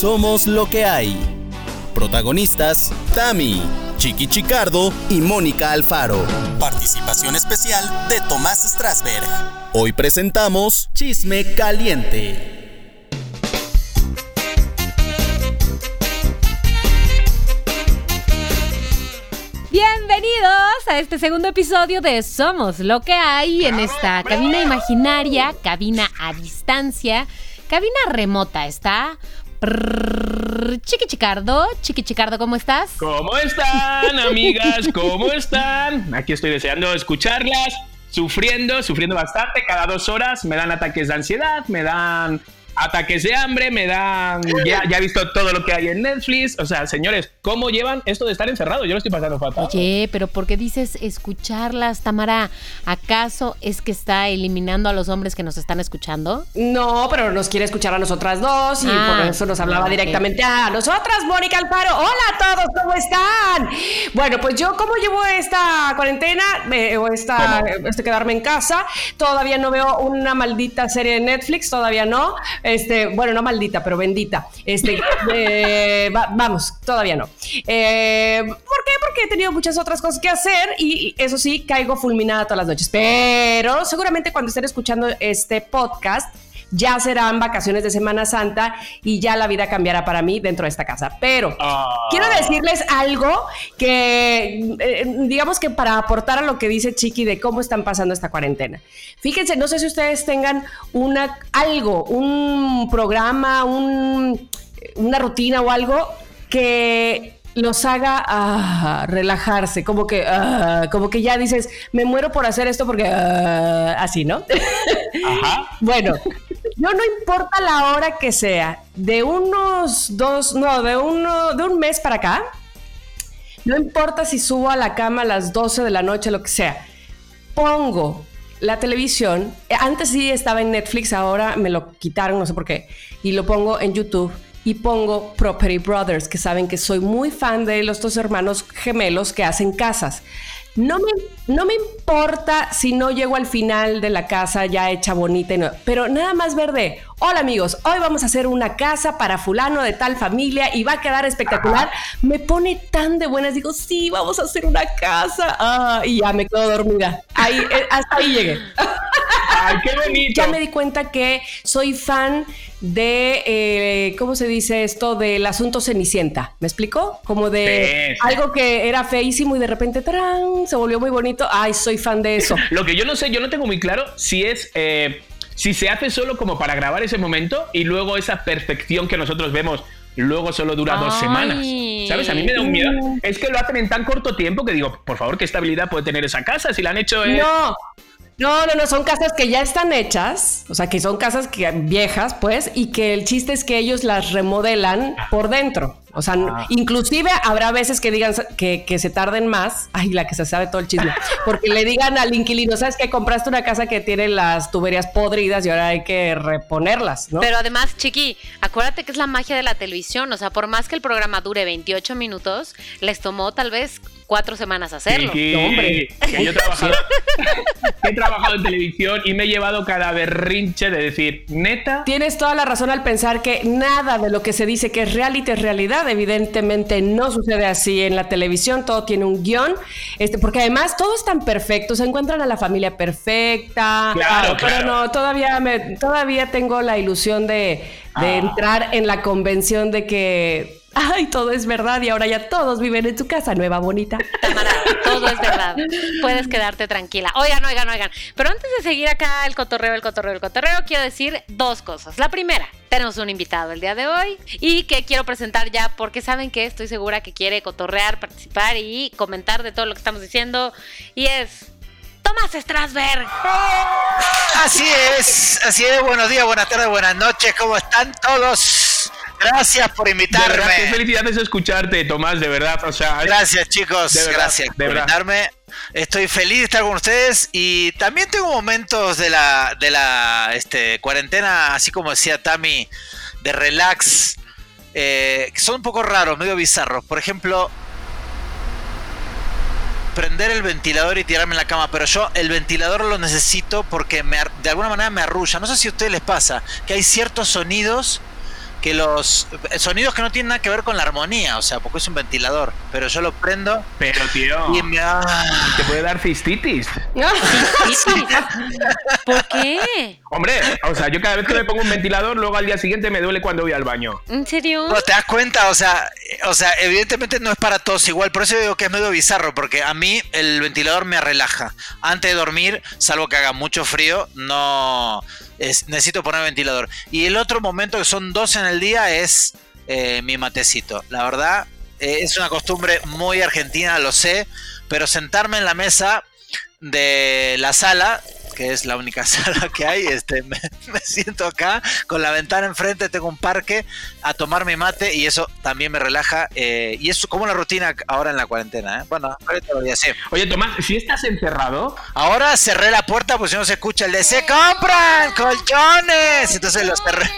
Somos lo que hay. Protagonistas, Tami, Chiqui Chicardo y Mónica Alfaro. Participación especial de Tomás Strasberg. Hoy presentamos Chisme Caliente. Bienvenidos a este segundo episodio de Somos lo que hay en esta cabina imaginaria, cabina a distancia, cabina remota. Está Chiqui Chicardo. Chiqui Chicardo, ¿cómo estás? ¿Cómo están, amigas? ¿Cómo están? Aquí estoy deseando escucharlas, sufriendo, sufriendo bastante. Cada dos horas me dan ataques de ansiedad, me dan ataques de hambre, me dan. Ya, ya, he visto todo lo que hay en Netflix. O sea, señores, ¿cómo llevan esto de estar encerrado? Yo lo estoy pasando fatal. Oye, pero ¿por qué dices escucharlas, Tamara? ¿Acaso es que está eliminando a los hombres que nos están escuchando? No, pero nos quiere escuchar a nosotras dos y ah, por eso nos hablaba directamente a nosotras, Mónica Alfaro. Hola a todos, ¿cómo están? Bueno, pues yo, ¿cómo llevo esta cuarentena o esta, este quedarme en casa? Todavía no veo una maldita serie de Netflix, todavía no. Este, bueno, no maldita, pero bendita. Este, eh, vamos, todavía no. Eh, ¿Por qué? Porque he tenido muchas otras cosas que hacer y eso sí, caigo fulminada todas las noches. Pero seguramente cuando estén escuchando este podcast, ya serán vacaciones de Semana Santa y ya la vida cambiará para mí dentro de esta casa. Pero ah. quiero decirles algo que, eh, digamos que para aportar a lo que dice Chiqui de cómo están pasando esta cuarentena. Fíjense, no sé si ustedes tengan una, algo, un programa, una rutina o algo que los haga ah, relajarse, como que, ah, como que ya dices, me muero por hacer esto porque así, ¿no? Ajá. bueno, yo no importa la hora que sea, de unos dos, no, de uno, de un mes para acá, no importa si subo a la cama a las 12 de la noche, lo que sea, pongo la televisión, antes sí estaba en Netflix, ahora me lo quitaron, no sé por qué, y lo pongo en YouTube y pongo Property Brothers, que saben que soy muy fan de los dos hermanos gemelos que hacen casas. No me, no me importa si no llego al final de la casa ya hecha bonita, pero nada más verde. Hola amigos, hoy vamos a hacer una casa para fulano de tal familia y va a quedar espectacular. Me pone tan de buenas, digo, sí, vamos a hacer una casa. Ah, y ya me quedo dormida. Ahí, eh, hasta ahí llegué. Ay, qué bonito. Ya me di cuenta que soy fan de, eh, ¿cómo se dice esto? Del asunto Cenicienta. ¿Me explico? Como de algo que era feísimo y de repente ¡tarán! se volvió muy bonito. Ay, soy fan de eso. Lo que yo no sé, yo no tengo muy claro si es... Eh, si se hace solo como para grabar ese momento y luego esa perfección que nosotros vemos luego solo dura dos semanas. ¿Sabes? A mí me da un miedo. Es que lo hacen en tan corto tiempo que digo, por favor, ¿qué estabilidad puede tener esa casa si la han hecho en... No, no, no, no, son casas que ya están hechas, o sea, que son casas que, viejas, pues, y que el chiste es que ellos las remodelan por dentro. O sea, ah. inclusive habrá veces que digan que, se tarden más. Ay, la que se sabe todo el chisme. Porque le digan al inquilino, ¿sabes que Compraste una casa que tiene las tuberías podridas y ahora hay que reponerlas, ¿no? Pero además, Chiqui, acuérdate que es la magia de la televisión. O sea, por más que el programa dure 28 minutos, les tomó tal vez cuatro semanas hacerlo. hombre. yo he trabajado, he trabajado en televisión y me he llevado cada berrinche de decir, neta. Tienes toda la razón al pensar que nada de lo que se dice que es reality es realidad Evidentemente no sucede así en la televisión, todo tiene un guion, este, porque además todo es tan perfecto, se encuentran a la familia perfecta. Claro, Pero no, todavía, me, todavía tengo la ilusión de, de ah. entrar en la convención de que ay, todo es verdad y ahora ya todos viven en tu casa nueva, bonita. Tamara, todo es verdad. Puedes quedarte tranquila. Oigan, oigan, oigan. Pero antes de seguir acá el cotorreo, el cotorreo, el cotorreo, quiero decir dos cosas. La primera, tenemos un invitado el día de hoy y que quiero presentar ya porque saben que estoy segura que quiere cotorrear, participar y comentar de todo lo que estamos diciendo. Y es Tomás Strasberg. Así es, así es. Buenos días, buenas tardes, buenas noches. ¿Cómo están todos? Gracias por invitarme. De qué felicidades escucharte, Tomás, de verdad. O sea, gracias, chicos. gracias por invitarme. Estoy feliz de estar con ustedes y también tengo momentos de la, de la este, cuarentena, así como decía Tami, de relax, eh, que son un poco raros, medio bizarros. Por ejemplo, prender el ventilador y tirarme en la cama, pero yo el ventilador lo necesito porque me, de alguna manera me arrulla. No sé si a ustedes les pasa que hay ciertos sonidos que los sonidos que no tienen nada que ver con la armonía, o sea, porque es un ventilador, pero yo lo prendo. Pero tío, y me, te puede dar cistitis. ¿Por qué? Hombre, o sea, yo cada vez que me pongo un ventilador, luego al día siguiente me duele cuando voy al baño. ¿En serio? No, te das cuenta, o sea, o sea, evidentemente no es para todos igual, por eso digo que es medio bizarro, porque a mí el ventilador me relaja. Antes de dormir, salvo que haga mucho frío, no necesito poner ventilador. Y el otro momento que son dos en el día es eh, mi matecito. La verdad, eh, es una costumbre muy argentina, lo sé, pero sentarme en la mesa de la sala que es la única sala que hay, este, me, siento acá con la ventana enfrente, tengo un parque a tomar mi mate y eso también me relaja. Eh, y es como la rutina ahora en la cuarentena. ¿eh? Bueno, ahorita lo voy a hacer. Oye, Tomás, si estás encerrado. Ahora cerré la puerta, pues si no se escucha el de se compran colchones. Entonces lo cerré.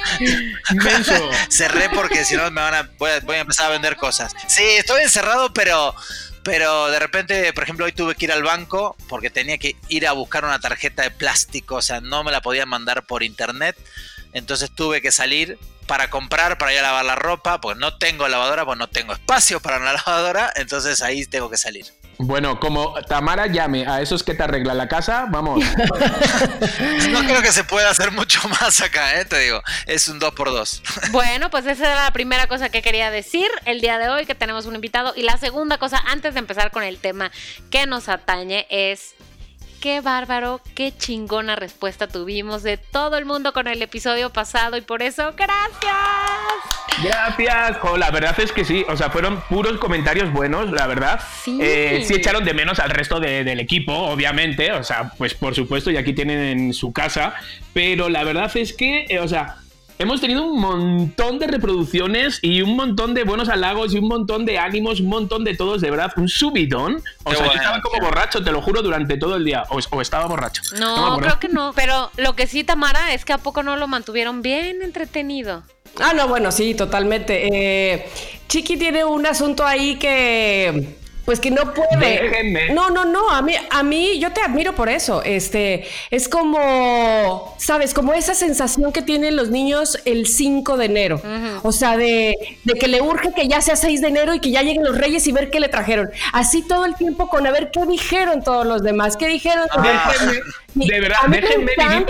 cerré porque si no me van a, voy a empezar a vender cosas. Sí, estoy encerrado, pero pero de repente, por ejemplo, hoy tuve que ir al banco porque tenía que ir a buscar una tarjeta de plástico, o sea, no me la podían mandar por internet. Entonces tuve que salir para comprar, para ir a lavar la ropa, porque no tengo lavadora, pues no tengo espacio para una lavadora, entonces ahí tengo que salir. Bueno, como Tamara llame a esos que te arreglan la casa, vamos. no creo que se pueda hacer mucho más acá, ¿eh? te digo. Es un 2 por 2 Bueno, pues esa era la primera cosa que quería decir el día de hoy, que tenemos un invitado. Y la segunda cosa, antes de empezar con el tema que nos atañe, es qué bárbaro, qué chingona respuesta tuvimos de todo el mundo con el episodio pasado y por eso, gracias. Gracias. la verdad es que sí, o sea, fueron puros comentarios buenos, la verdad. Sí. Eh, sí echaron de menos al resto del equipo, obviamente, o sea, pues por supuesto, y aquí tienen en su casa, pero la verdad es que, eh, o sea, hemos tenido un montón de reproducciones y un montón de buenos halagos y un montón de ánimos, un montón de todos, de verdad, un subidón. O sea, yo estaba como borracho, te lo juro, durante todo el día. O, estaba borracho. No, creo que no. Pero lo que sí, Tamara, es que a poco no lo mantuvieron bien entretenido. Ah, no, bueno, sí, totalmente. Eh, Chiqui tiene un asunto ahí que pues que no puede. No, no, no. A mí, a mí, yo te admiro por eso. Este, es como, sabes, como esa sensación que tienen los niños el 5 de enero. O sea, de, que le urge que ya sea 6 de enero y que ya lleguen los reyes y ver qué le trajeron. Así todo el tiempo con a ver qué dijeron todos los demás. ¿Qué dijeron? de verdad, déjenme vivir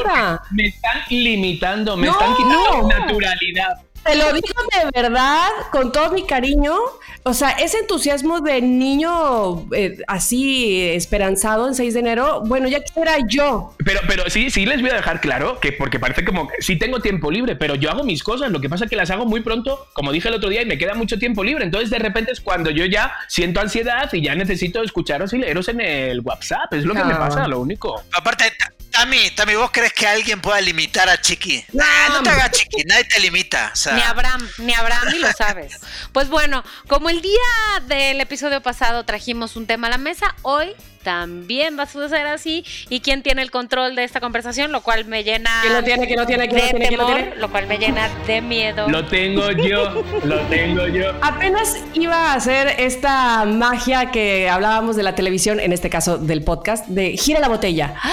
me están limitando, me están quitando naturalidad. Te lo digo de verdad, con todo mi cariño. O sea, ese entusiasmo de niño eh, así esperanzado en 6 de enero, bueno, ya quisiera yo. Pero, pero sí, sí les voy a dejar claro que porque parece como que sí tengo tiempo libre, pero yo hago mis cosas. Lo que pasa es que las hago muy pronto, como dije el otro día, y me queda mucho tiempo libre. Entonces, de repente es cuando yo ya siento ansiedad y ya necesito escucharos y leeros en el WhatsApp. Es lo que me pasa, lo único. Aparte, Tami, Tami, ¿vos crees que alguien pueda limitar a Chiqui? No, no te hagas Chiqui, nadie te limita. Ni Abraham, ni Abraham, ni lo sabes. Pues bueno, como el día del episodio pasado trajimos un tema a la mesa, hoy también va a suceder así. ¿Y quién tiene el control de esta conversación? Lo cual me llena. ¿Quién lo tiene? ¿Quién lo tiene? ¿Quién de lo tiene? Lo cual me llena de miedo. Lo tengo yo, lo tengo yo. Apenas iba a hacer esta magia que hablábamos de la televisión, en este caso del podcast, de gira la botella. ¡Ay,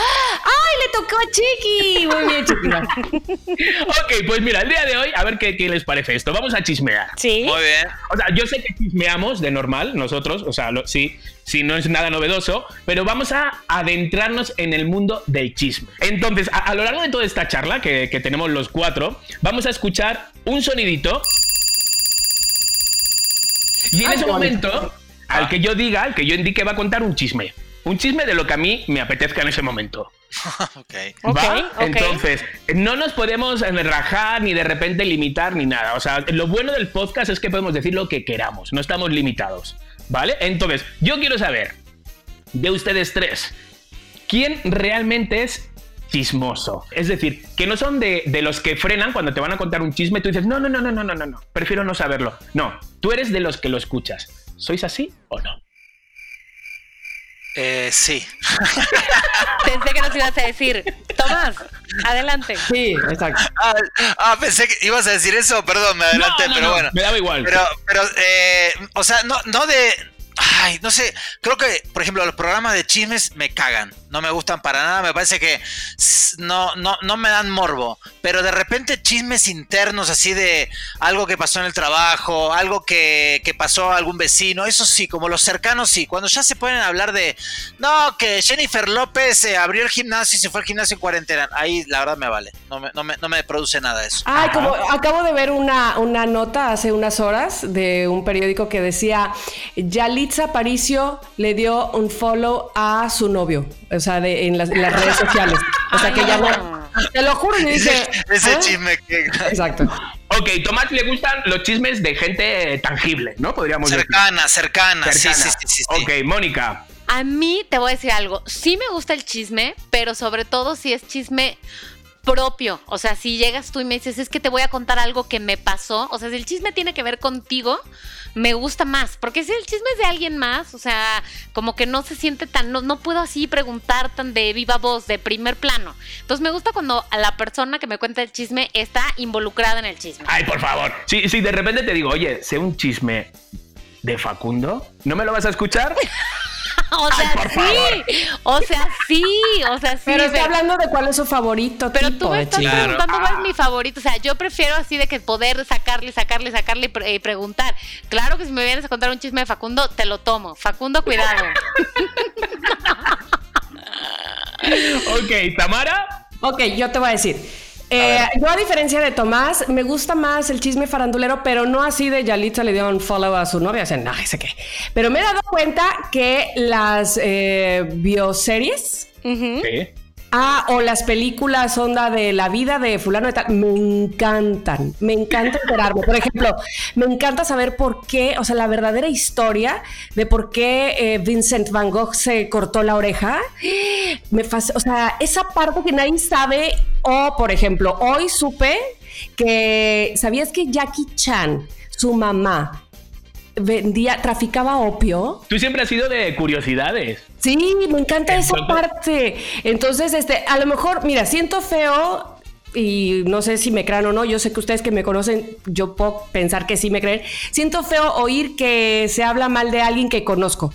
le tocó a Chiqui! Muy bien, Chiqui. ok, pues mira, el día de hoy, a ver qué, qué, les parece esto. Vamos a chismear. Sí. Muy bien. O sea, yo sé que chismeamos de normal, nosotros, o sea, sí, si no es nada novedoso, pero vamos a adentrarnos en el mundo del chisme. Entonces, a, lo largo de toda esta charla que, tenemos los cuatro, vamos a escuchar un sonidito. Y en ese momento, al que yo diga, al que yo indique, va a contar un chisme. Un chisme de lo que a mí me apetezca en ese momento. okay. ¿Va? Entonces, no nos podemos rajar ni de repente limitar ni nada. O sea, lo bueno del podcast es que podemos decir lo que queramos, no estamos limitados. ¿Vale? Entonces, yo quiero saber de ustedes tres, ¿quién realmente es chismoso? Es decir, que no son de, de, los que frenan cuando te van a contar un chisme, y tú dices, no, no, no, no, no, no, no, no prefiero no saberlo. No, tú eres de los que lo escuchas. ¿Sois así o no? Eh, sí. pensé que nos ibas a decir, Tomás, adelante. Sí, exacto. Ah, ah pensé que ibas a decir eso, perdón, me adelanté, pero bueno. Me daba igual. Pero, pero eh, o sea, no, no de ay, no sé, creo que, por ejemplo, los programas de chismes me cagan, no me gustan para nada, me parece que no, no, no me dan morbo, pero de repente chismes internos así de algo que pasó en el trabajo, algo que, que pasó a algún vecino, eso sí, como los cercanos sí, cuando ya se pueden hablar de, no, que Jennifer López eh, abrió el gimnasio y se fue al gimnasio en cuarentena, ahí la verdad me vale, no me, no me, no me produce nada eso. Ay, como acabo de ver una, una nota hace unas horas de un periódico que decía, Yalitza Aparicio le dio un follow a su novio, o sea, de, en, las, redes sociales. O sea, que ya no... Te lo juro, y dice... Ese, ¿Ah? chisme que... Exacto. Ok, Tomás le gustan los chismes de gente tangible, ¿no? Podríamos cercana, decir. Cercana, cercana. Sí, sí, sí, Ok, Mónica. A mí te voy a decir algo. Sí me gusta el chisme, pero sobre todo si es chisme propio. O sea, si llegas tú y me dices, es que te voy a contar algo que me pasó. O sea, si el chisme tiene que ver contigo, me gusta más. Porque si el chisme es de alguien más, o sea, como que no se siente tan, no, no puedo así preguntar tan de viva voz, de primer plano. Entonces me gusta cuando a la persona que me cuenta el chisme está involucrada en el chisme. Ay, por favor. Si, si de repente te digo, oye, sé un chisme de Facundo, ¿no me lo vas a escuchar? o sea, sí. O sea, sí. O sea, sí. Pero está hablando de cuál es su favorito. Pero tú me estás preguntando cuál es mi favorito. O sea, yo prefiero así de que poder sacarle, sacarle, sacarle y preguntar. Claro que si me vienes a contar un chisme de Facundo, te lo tomo. Facundo, cuidado. ok, Tamara. Ok, yo te voy a decir. Eh, yo a diferencia de Tomás, me gusta más el chisme farandulero, pero no así de Yalitza le dio un follow a su novia, o sea, no, sé qué. Pero me he dado cuenta que las eh, bioseries Ah, o las películas onda de la vida de fulano de tal, me encantan, me encanta enterarme. Por ejemplo, me encanta saber por qué, o sea, la verdadera historia de por qué eh, Vincent Van Gogh se cortó la oreja. Me o sea, esa parte que nadie sabe, o por ejemplo, hoy supe que, ¿sabías que Jackie Chan, su mamá, vendía, traficaba opio. Tú siempre has sido de curiosidades. Sí, me encanta esa parte. Entonces, este, a lo mejor, mira, siento feo y no sé si me crean o no, yo sé que ustedes que me conocen, yo puedo pensar que sí me creen. Siento feo oír que se habla mal de alguien que conozco.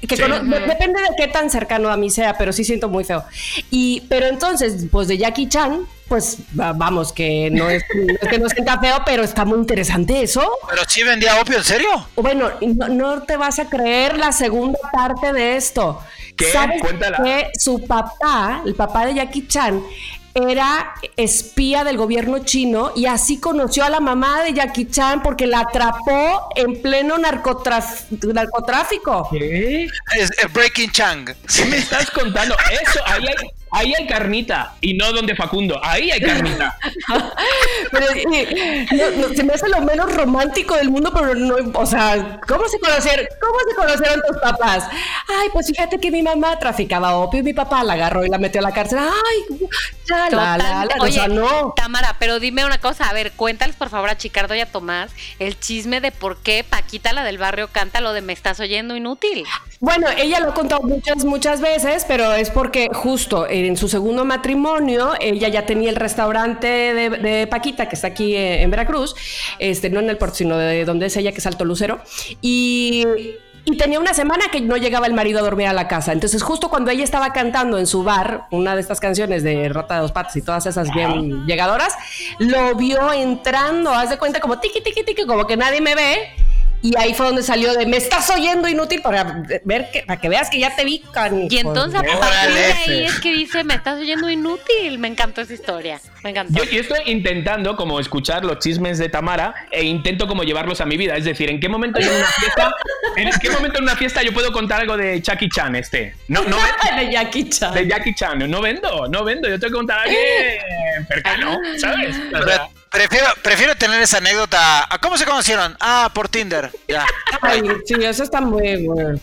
Que depende de qué tan cercano a mí sea, pero sí siento muy feo. Y, pero entonces, pues de Jackie Chan, pues vamos, que no es, que no sienta feo, pero está muy interesante eso. Pero sí vendía opio, ¿en serio? Bueno, no, te vas a creer la segunda parte de esto. ¿Qué? ¿Sabes que su papá, el papá de Jackie Chan, era espía del gobierno chino y así conoció a la mamá de Jackie Chan porque la atrapó en pleno narcotráfico. ¿Qué? Es, Breaking Chang. ¿Qué me estás contando? Eso, ahí hay, Ahí hay carnita y no donde Facundo. Ahí hay carnita. pero se me hace lo menos romántico del mundo, pero no, o sea, ¿cómo se conocieron? ¿Cómo se conocieron tus papás? Ay, pues fíjate que mi mamá traficaba opio y mi papá la agarró y la metió a la cárcel. Ay, ya, la, la, la, Oye, no. Tamara, pero dime una cosa, a ver, cuéntales por favor a Chicardo y a Tomás el chisme de por qué Paquita, la del barrio, canta lo de me estás oyendo inútil. Bueno, ella lo ha contado muchas, muchas veces, pero es porque justo en su segundo matrimonio, ella ya tenía el restaurante de, Paquita, que está aquí eh, en Veracruz, este, no en el puerto, sino de donde es ella, que es Alto Lucero, y tenía una semana que no llegaba el marido a dormir a la casa. Entonces, justo cuando ella estaba cantando en su bar una de estas canciones de Rata de dos patas y todas esas bien llegadoras, lo vio entrando, haz de cuenta como tiki, tiki, tiki, como que nadie me ve y ahí fue donde salió de me estás oyendo inútil para ver que, para que veas que ya te vi, Y entonces a partir de ahí es que dice me estás oyendo inútil. Me encantó esa historia. Me encantó. Yo, estoy intentando como escuchar los chismes de Tamara e intento como llevarlos a mi vida. Es decir, ¿en qué momento yo en una fiesta, en qué momento en una fiesta yo puedo contar algo de Jackie Chan este? No, no de Jackie Chan. De Jackie Chan. No vendo, no vendo. Yo tengo que contar a alguien cercano, ¿sabes? Prefiero, prefiero tener esa anécdota. ¿Cómo se conocieron? Ah, por Tinder. Ya. Ay, sí, eso está muy bueno.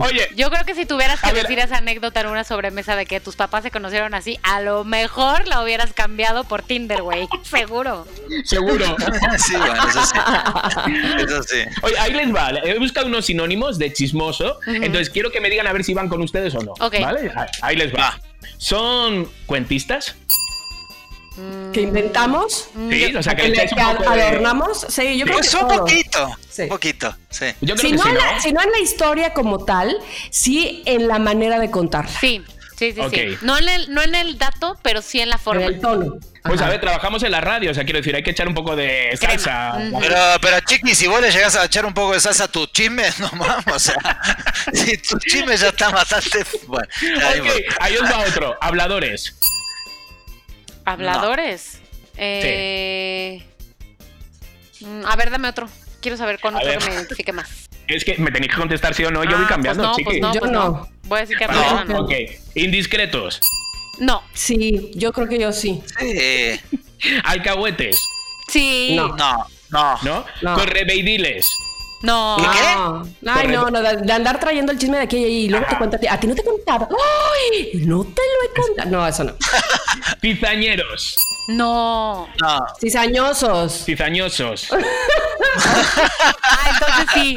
Oye, yo creo que si tuvieras que decir esa anécdota en una sobremesa de que tus papás se conocieron así, a lo mejor la hubieras cambiado por Tinder, güey. Seguro. Seguro. sí, bueno, eso sí. Eso sí. Oye, ahí les va. He buscado unos sinónimos de chismoso. Entonces quiero que me digan a ver si van con ustedes o no. ¿Vale? Ahí les va. Son cuentistas. Que inventamos. Sí, o sea, que, le un que poco de- adornamos. Sí, yo creo Pues que un todo. poquito. Sí. Un poquito, sí. Yo creo Si que no, en ¿no? la, si no en la historia como tal, sí en la manera de contarla. Sí, sí, sí. No en, el, no en el dato, pero sí en la En forma. el tono. Pues Ajá. a ver, trabajamos en la radio, o sea, quiero decir, hay que echar un poco de salsa. Pero, pero Chiqui, si vos le llegas a echar un poco de salsa a tu chisme, no mames, o sea, si tu chisme ya está bastante... Bueno, ya Ok, digo. ahí os va otro. Habladores. Habladores. Eh, mm, A ver, dame otro. Quiero saber con A otro ver. que me identifique más. Es que me tenéis que contestar sí o no, yo voy Ah, cambiando, pues no, chiqui. pues no, Yo pues no. no. Voy a decir que habladora no. ok. Indiscretos. No. Sí, yo creo que yo sí. Sí. Alcahuetes. Sí. No. No, no. ¿No? No. Correveidiles. No. No. Ay, no, no, de, andar trayendo el chisme de aquí y luego te cuenta a ti. A ti no te he contado. ¡Ay! No te lo he contado. No, eso no. Cizañeros. No. No. Cizañosos. Cizañosos. Ah, entonces sí.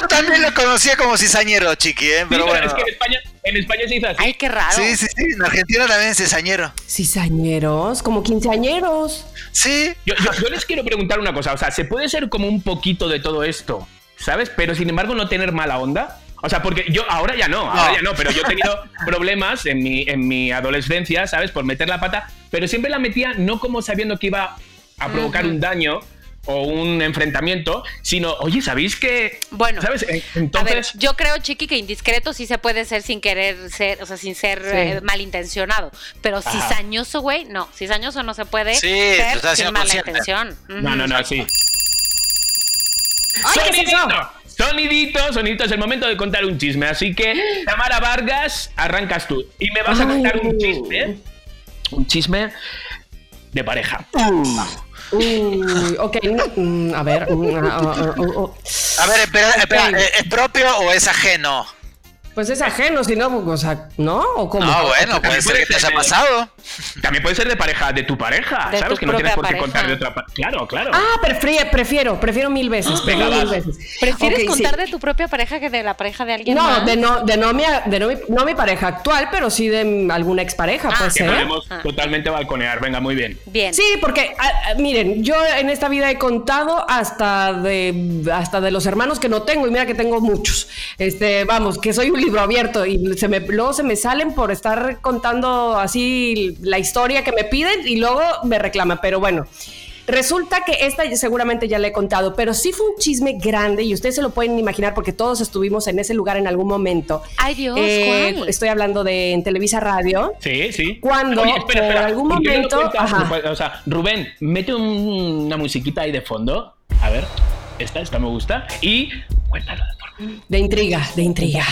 Yo también lo conocía como cizañero, Chiqui, ¿eh? Pero Sí, bueno. Es que en España, en España se dice así. Ay, qué raro. Sí, sí, sí. En Argentina también es cizañero. Cizañeros, como quinceañeros. Sí. Yo, yo- yo les quiero preguntar una cosa. O sea, ¿se puede ser como un poquito de todo esto? ¿Sabes? Pero sin embargo no tener mala onda. O sea, porque yo ahora ya no, ahora No. ya no, pero yo he tenido problemas en mi, en mi adolescencia, ¿sabes? Por meter la pata, pero siempre la metía no como sabiendo que iba a provocar un daño o un enfrentamiento, sino, oye, ¿sabéis que...? Bueno, ¿sabes? En- A ver, Entonces, yo creo, Chiqui, que indiscreto sí se puede ser sin querer ser, o sea, sin ser Sí. eh, malintencionado. Pero Ajá. cizañoso, güey, no. Cizañoso no se puede Sí, ser sin mala consciente. intención. no, no, no, sí. ¡Sonidito! Sonidito, sonidito, es el momento de contar un chisme. Así que, Tamara Vargas, arrancas tú. Y me vas a Ay. contar un chisme. Un chisme de pareja. Uy, ok. mm, A ver. mm. A ver, espera, espera. Ok. ¿eh, ¿Es propio o es ajeno? Pues es ajeno, si no, o sea, ¿no? ¿O cómo? No, bueno, También puede ser que te haya pasado. También puede ser de pareja de tu pareja, De ¿sabes? tu Que no tienes por qué contar de otra pareja. Claro, claro. Ah, prefiero, prefiero, prefiero mil veces. prefiero Venga, mil veces. ¿Prefieres sí. contar de tu propia pareja que de la pareja de alguien No, más? de no, de no mi, de no mi, no mi pareja actual, pero sí de alguna expareja, Ah, puede que ser. podemos Ah. totalmente balconear. Venga, muy bien. Bien. Sí, porque ah, ah, miren, yo en esta vida he contado hasta de hasta de los hermanos que no tengo y mira que tengo muchos. Este, vamos, que soy un libro abierto y se me luego se me salen por estar contando así la historia que me piden y luego me reclaman, pero bueno. Resulta que esta seguramente ya la he contado, pero sí fue un chisme grande y ustedes se lo pueden imaginar porque todos estuvimos en ese lugar en algún momento. Ay, Dios, Eh, ¿cuál? estoy hablando de en Televisa Radio. Sí, sí. Cuando, algún ¿por qué no lo momento-. O sea, Rubén, mete un- una musiquita ahí de fondo. A ver, esta, esta me gusta. Y cuéntalo de intriga, de intriga.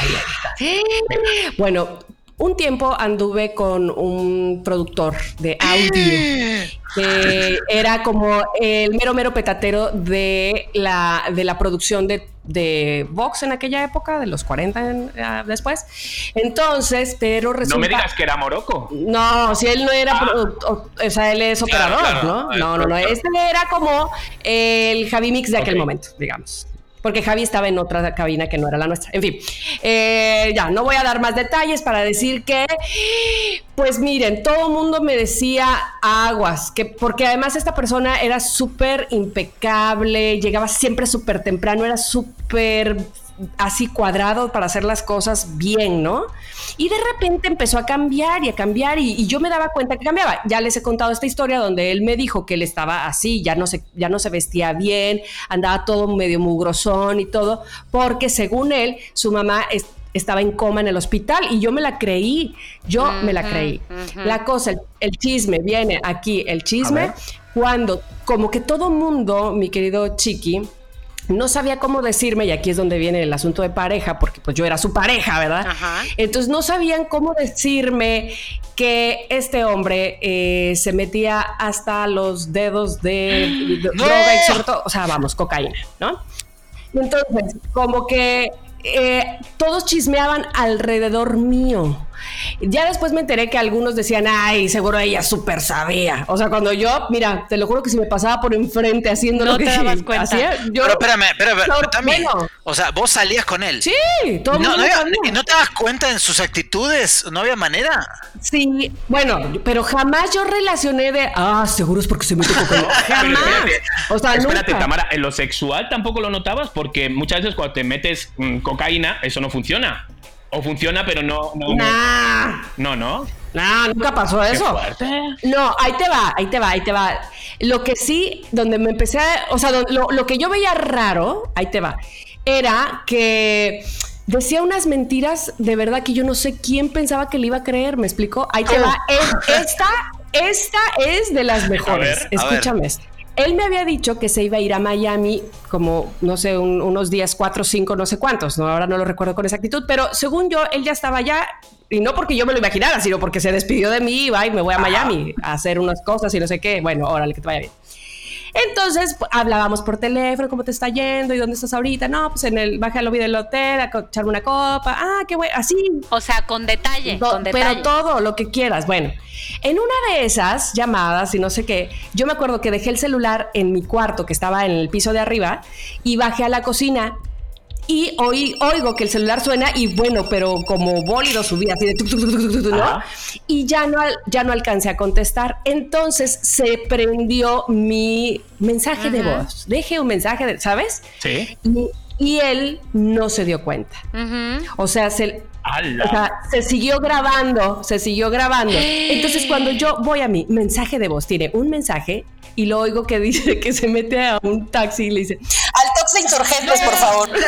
Bueno, un tiempo anduve con un productor de audio que era como el mero mero petatero de la, de la producción de, de Vox en aquella época, de los 40 en- ah, después. Entonces, pero resulta... No me digas que era Morocco. No, si él no era, produ- o, o sea, él es operador, claro, ¿no? No, no, no, este era como el Javi Mix de aquel momento, digamos. Porque Javi estaba en otra cabina que no era la nuestra. En fin, eh, ya, no voy a dar más detalles para decir que, pues miren, todo el mundo me decía aguas, que porque además esta persona era súper impecable, llegaba siempre súper temprano, era súper así cuadrado para hacer las cosas bien, ¿no? Y de repente empezó a cambiar y a cambiar y, y yo me daba cuenta que cambiaba. Ya les he contado esta historia donde él me dijo que él estaba así, ya no se, ya no se vestía bien, andaba todo medio mugrosón y todo, porque según él, su mamá es- estaba en coma en el hospital y yo me la creí, yo me la creí. La cosa, el, el chisme, viene aquí el chisme, cuando como que todo mundo, mi querido Chiqui, no sabía cómo decirme, y aquí es donde viene el asunto de pareja, porque pues yo era su pareja, ¿verdad? Ajá. Entonces no sabían cómo decirme que este hombre eh, se metía hasta los dedos de, de- ¡No! droga y sobre todo, o sea, vamos, cocaína, ¿no? Y entonces, como que eh, todos chismeaban alrededor mío. Ya después me enteré que algunos decían, ay, seguro ella súper sabía. O sea, cuando yo, mira, te lo juro que si me pasaba por enfrente haciendo lo que te dabas cuenta. hacía, yo... Pero espérame, espérame, No, también. bueno. O sea, vos salías con él. Sí, todo No, mundo no, había- sabía. ¿y no te das cuenta en sus actitudes? ¿No había manera? Sí, bueno, pero jamás yo relacioné de, ah, seguro es porque se mete cocaína. Pero Jamás. espérate, O sea, espérate, nunca. Tamara, en lo sexual tampoco lo notabas porque muchas veces cuando te metes mm, cocaína, eso no funciona. O funciona, pero no. No, no, Nah, no. no. nah, nunca pasó Qué eso. fuerte. No, ahí te va, ahí te va, ahí te va. Lo que sí, donde me empecé a, o sea, lo, lo que yo veía raro, ahí te va, era que decía unas mentiras de verdad que yo no sé quién pensaba que le iba a creer, ¿me explicó? Ahí te va, Es- esta, esta es de las mejores, ver, a escúchame esto. Él me había dicho que se iba a ir a Miami como, no sé, un- unos días, cuatro, cinco, no sé cuántos, ¿no? ahora no lo recuerdo con exactitud, pero según yo, él ya estaba allá, y no porque yo me lo imaginara, sino porque se despidió de mí y va y me voy a Miami a hacer unas cosas y no sé qué. Bueno, órale, que te vaya bien. Entonces pues, hablábamos por teléfono, ¿cómo te está yendo? ¿Y dónde estás ahorita? No, pues en el, bajé al lobby del hotel a echarme una copa. Ah, qué bueno, así, O sea, con detalle, Do- con detalle. pero todo lo que quieras. Bueno, en una de esas llamadas y no sé qué, yo me acuerdo que dejé el celular en mi cuarto que estaba en el piso de arriba y bajé a la cocina. Y oí, oigo que el celular suena y bueno, pero como bólido subía así de tuc, tuc, tuc, ¿no? Y ya no, ya no alcancé a contestar. Entonces se prendió mi mensaje de voz. Dejé un mensaje, de, ¿sabes? Sí. Y, y él no se dio cuenta. O sea, se, O sea, se siguió grabando, se siguió grabando. Entonces, cuando yo voy a mi mensaje de voz, tiene un mensaje y lo oigo que dice que se mete a un taxi y le dice, al taxi insurgentes, por favor.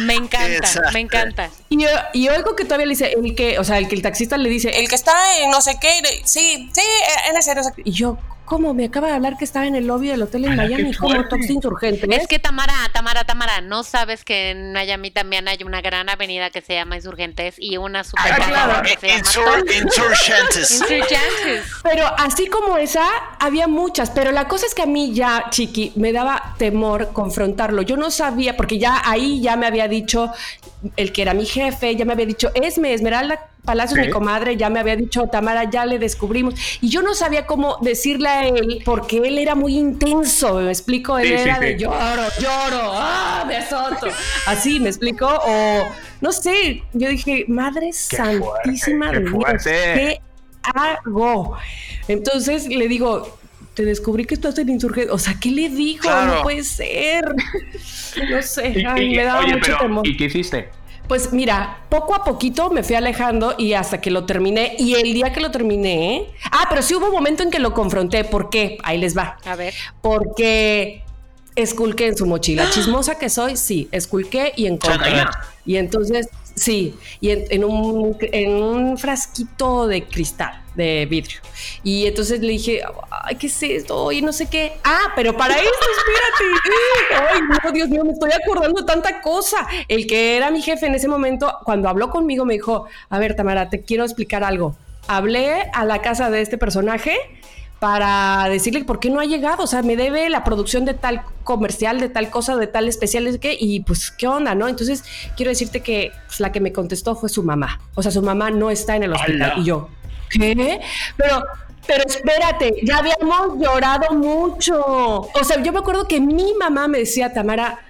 Me encanta, Exacto. me encanta. Y, yo- y oigo que todavía le dice, el que, o sea, el que el taxista le dice, el que está en no sé qué, sí, sí, en ese, no sé qué. Y yo, ¿cómo? Me acaba de hablar que estaba en el lobby del hotel en Ala, Miami, como fuerte. taxi insurgentes. Es que Tamara, Tamara, Tamara, no sabes que en Miami también hay una gran avenida que se llama Insurgentes y una super Ah, claro. que se llama Insur- Tor- Insurgentes. Insurgentes. Pero así como esa, había muchas. Pero la cosa es que a mí ya, Chiqui, me daba temor confrontarlo. Yo no sabía, porque ya ahí ya me había dicho el que era mi jefe, ya me había dicho, Esme, Esmeralda Palacios, Sí. mi comadre, ya me había dicho, Tamara, ya le descubrimos. Y yo no sabía cómo decirle a él, porque él era muy intenso, ¿me explico? Él Sí, era sí. de lloro, lloro, ah, me azoto. Así, ¿me explico? O, no sé, yo dije, Madre Santísima qué de Dios, fuerte. ¿qué hago? Entonces le digo, te descubrí que estás en insurgente. O sea, ¿qué le digo? Claro. No puede ser. No sé, Y- ay, y- me daba oye, mucho pero, temor. ¿y qué hiciste? Pues mira, poco a poquito me fui alejando y hasta que lo terminé. Y el día que lo terminé. Ah, pero sí hubo un momento en que lo confronté. ¿Por qué? Ahí les va. A ver. Porque esculqué en su mochila. Chismosa que soy, sí, esculqué y encontré. Y entonces, sí, y en, en un, en un frasquito de cristal, de vidrio. Y entonces le dije, ay, ¿qué es esto? Y no sé qué. Ah, pero para esto, espérate. Ay, no, Dios mío, me estoy acordando tanta cosa. El que era mi jefe en ese momento, cuando habló conmigo, me dijo, a ver, Tamara, te quiero explicar algo. Hablé a la casa de este personaje para decirle por qué no ha llegado. O sea, me debe la producción de tal comercial, de tal cosa, de tal especial, es que, y pues, ¿qué onda, no? Entonces, quiero decirte que pues, la que me contestó fue su mamá. O sea, su mamá no está en el hospital. Y yo, ¿qué? Pero, pero espérate, ya habíamos llorado mucho. O sea, yo me acuerdo que mi mamá me decía, Tamara,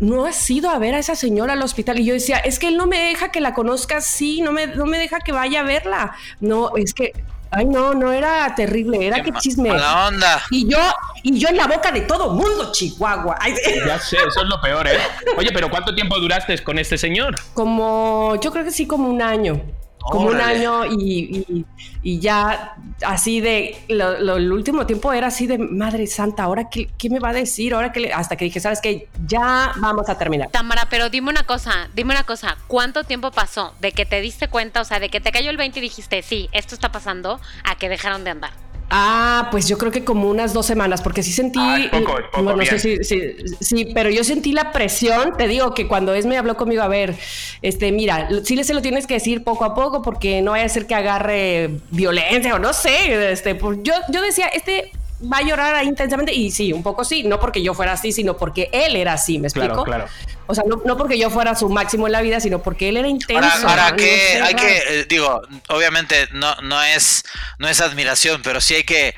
no has ido a ver a esa señora al hospital. Y yo decía, es que él no me deja que la conozca así, no me, no me deja que vaya a verla. No, es que, ay, no, no era terrible, era que chisme. Mala onda. Y yo, y yo en la boca de todo mundo, Chihuahua. Ay, Ya sé, eso es lo peor, ¿eh? Oye, pero ¿cuánto tiempo duraste con este señor? como, yo creo que sí, como un año. Como un año y, y- y ya así de, lo, lo- el último tiempo era así de, Madre Santa, ¿ahora qué, qué me va a decir? Ahora que hasta que dije, ¿sabes qué? Ya vamos a terminar. Tamara, pero dime una cosa, dime una cosa, ¿cuánto tiempo pasó de que te diste cuenta, o sea, de que te cayó el 20 y dijiste, sí, esto está pasando, a que dejaron de andar? Ah, pues yo creo que como unas dos semanas, porque sí sentí. Ah, es poco, es poco, bueno, no sé si, si- sí, pero yo sentí la presión. Te digo que cuando Esme habló conmigo, a ver, este, mira, sí le se lo tienes que decir poco a poco, porque no vaya a ser que agarre violencia o no sé. Este, pues yo, yo decía, este va a llorar ahí intensamente. Y sí, un poco sí, no porque yo fuera así, sino porque él era así, ¿me explico? Claro, claro. O sea, no, porque yo fuera su máximo en la vida, sino porque él era intenso. Ahora, que hay que, eh, digo, obviamente no, no, es, no es admiración, pero sí hay que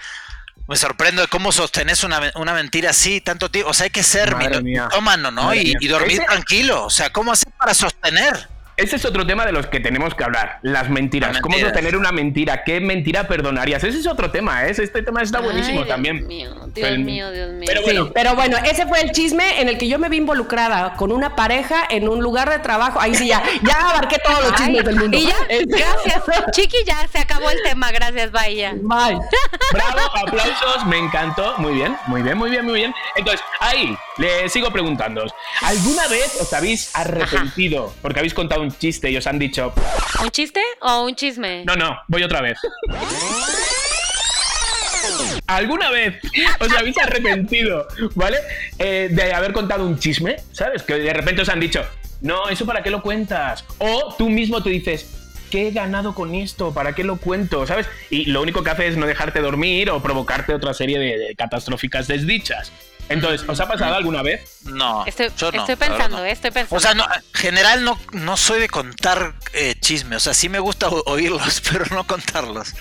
me sorprendo de cómo sostenés una, una mentira así tanto tiempo. O sea, hay que ser mitómano, ¿no? Y, y, dormir tranquilo. O sea, ¿cómo hacer para sostener? Ese es otro tema de los que tenemos que hablar, las mentiras. ¿Cómo sostener una mentira? ¿Qué mentira perdonarías? Ese es otro tema, ¿eh? Este tema está buenísimo también. Dios mío, Dios mío, Dios mío. Pero bueno. pero bueno, ese fue el chisme en el que yo me vi involucrada con una pareja en un lugar de trabajo. Ahí sí, ya, ya abarqué todos los chismes del mundo. Y ya, gracias. Chiqui, ya se acabó el tema. Gracias, Bahía. Bye. Bravo, aplausos, me encantó. Muy bien, muy bien, muy bien, muy bien. Entonces, ahí, le sigo preguntando. ¿Alguna vez os habéis arrepentido porque habéis contado un chiste y os han dicho. ¿Un chiste o un chisme? No, no, voy otra vez. ¿Alguna vez os habéis arrepentido, ¿vale? Eh, de haber contado un chisme, ¿sabes? Que de repente os han dicho, no, ¿eso para qué lo cuentas? O tú mismo te dices, ¿qué he ganado con esto? ¿Para qué lo cuento? ¿Sabes? Y lo único que hace es no dejarte dormir o provocarte otra serie de catastróficas desdichas. Entonces, ¿os ha pasado alguna vez? No, estoy, estoy pensando, estoy pensando. O sea, no, en general no, no soy de contar eh, chismes. O sea, sí me gusta oírlos, pero no contarlos.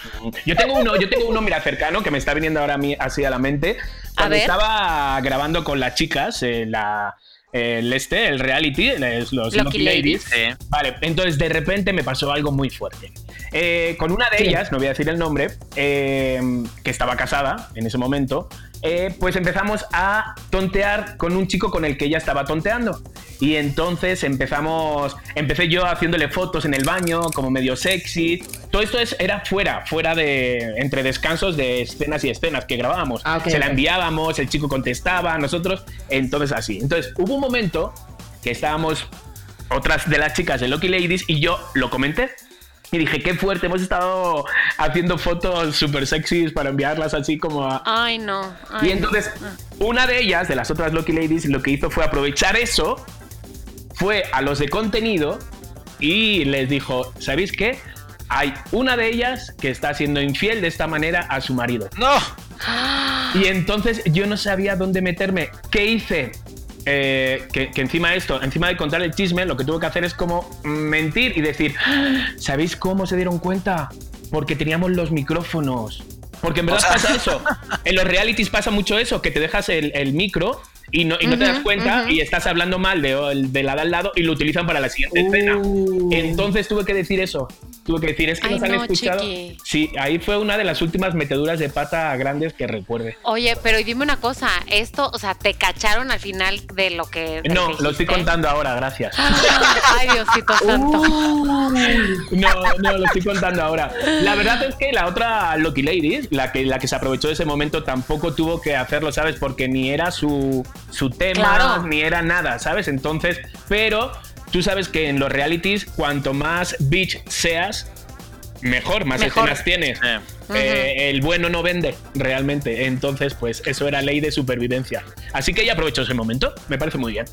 Yo tengo uno, yo tengo uno, mira, cercano, que me está viniendo ahora a mí, así a la mente. Cuando estaba grabando con las chicas, eh, la, el este, el reality, los Lucky, Ladies. Vale, entonces de repente me pasó algo muy fuerte. Eh, con una de ellas, no voy a decir el nombre, que estaba casada en ese momento, eh, pues empezamos a tontear con un chico con el que ella estaba tonteando. Y entonces empezamos, empecé yo haciéndole fotos en el baño, como medio sexy. Todo esto es, era fuera, fuera de, entre descansos de escenas y escenas que grabábamos. Ah, Se la enviábamos, el chico contestaba, nosotros, entonces así. Entonces hubo un momento que estábamos otras de las chicas de Lucky Ladies y yo lo comenté y dije, qué fuerte, hemos estado haciendo fotos súper sexys para enviarlas así como a... Ay, no. y entonces, una de ellas, de las otras Lucky Ladies, lo que hizo fue aprovechar eso, fue a los de contenido y les dijo, ¿sabéis qué? Hay una de ellas que está siendo infiel de esta manera a su marido. ¡No! Y entonces yo no sabía dónde meterme. ¿Qué hice? Eh, que, encima de esto, encima de contar el chisme, lo que tuvo que hacer es como mentir y decir, ah, ¿sabéis cómo se dieron cuenta? Porque teníamos los micrófonos. Porque en verdad pasa eso. En los realities pasa mucho eso, que te dejas el, micro y no, y no te das cuenta y estás hablando mal de, de, la de al lado y lo utilizan para la siguiente escena. Uh. Entonces tuve que decir eso tuve que decir, es que nos han escuchado. Sí, ahí fue una de las últimas meteduras de pata grandes que recuerde. Oye, pero dime una cosa, esto, o sea, ¿te cacharon al final de lo que... No, lo estoy contando ahora, gracias. Ay, Diosito santo. no, no, lo estoy contando ahora. La verdad es que la otra Lucky Lady, la que, la que se aprovechó de ese momento, tampoco tuvo que hacerlo, ¿sabes? Porque ni era su, su tema, ni era nada, ¿sabes? Entonces, pero Tú sabes que en los realities, cuanto más bitch seas, mejor, más escenas tienes. Eh, el bueno no vende realmente. Entonces, pues eso era ley de supervivencia. Así que ella aprovechó ese momento. Me parece muy bien.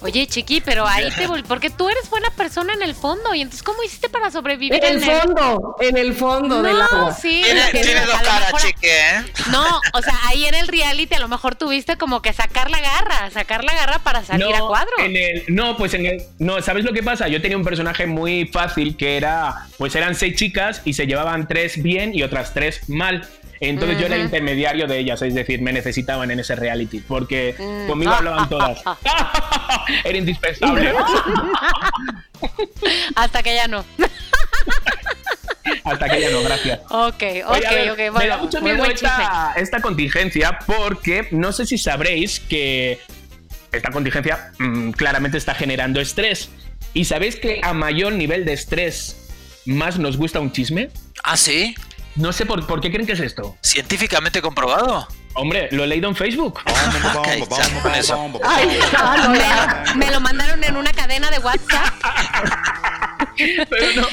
Oye, Chiqui, pero ahí te voy, porque tú eres buena persona en el fondo. Y entonces, ¿cómo hiciste para sobrevivir en, el fondo? En el fondo del agua. Sí, tiene, dos caras, Chiqui, ¿eh? No, o sea, ahí en el reality a lo mejor tuviste como que sacar la garra, sacar la garra para salir a cuadro. En el, no, pues en el. No, ¿sabes lo que pasa? Yo tenía un personaje muy fácil que era. Pues eran seis chicas y se llevaban tres bien y otras tres mal. Entonces yo era el intermediario de ellas, es decir, me necesitaban en ese reality, porque mm. conmigo hablaban todas. era indispensable. Hasta que ya no. Hasta que ya no, gracias. Ok, ok, ok. Bueno, me da mucho miedo esta, esta, contingencia porque no sé si sabréis que esta contingencia mm, claramente está generando estrés. ¿Y sabéis que a mayor nivel de estrés más nos gusta un chisme? Ah, sí. No sé por, por qué creen que es esto. ¿Científicamente comprobado? Hombre, lo he leído en Facebook. me, lo mandaron en una cadena de WhatsApp.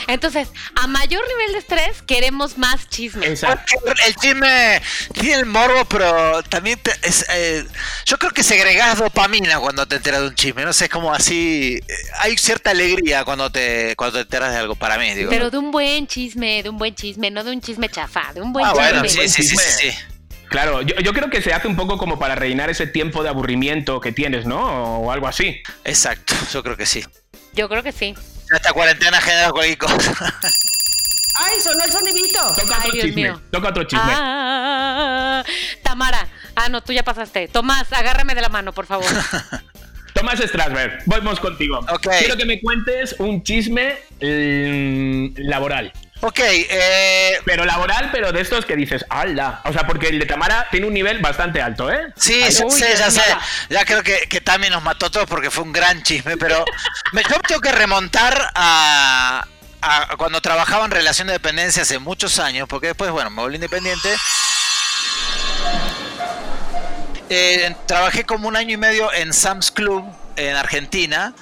Entonces, a mayor nivel de estrés, queremos más chisme. Exacto. El chisme tiene el morbo, pero también es, eh, yo creo que segregas dopamina cuando te enteras de un chisme. No sé, es como así. Eh, hay cierta alegría cuando te, cuando te enteras de algo, para mí. Pero de un buen chisme, de un buen chisme, no de un chisme chafa, de un buen ah, chisme. Bueno, sí, sí, sí, sí. Claro, yo, yo, creo que se hace un poco como para rellenar ese tiempo de aburrimiento que tienes, ¿no? O algo así. Exacto, yo creo que sí. Yo creo que sí. Esta cuarentena genera cualquier cosa. ¡Ay, sonó el sonidito! Toca otro Dios chisme. mío. Toca otro chisme. Ah, Tamara. Ah, no, tú ya pasaste. Tomás, agárrame de la mano, por favor. Tomás Strasberg, vamos contigo. Quiero que me cuentes un chisme mm, laboral. Ok, eh, Pero laboral, pero de estos que dices, ¡hala! O sea, porque el de Tamara tiene un nivel bastante alto, ¿eh? Sí, uy, sé, Dios ya sé. Ya creo que, que Tami nos mató a todos porque fue un gran chisme, pero me, yo tengo que remontar a, a cuando trabajaba en relación de dependencia hace muchos años, porque después, bueno, me volví independiente. Eh, trabajé como un año y medio en Sam's Club en Argentina.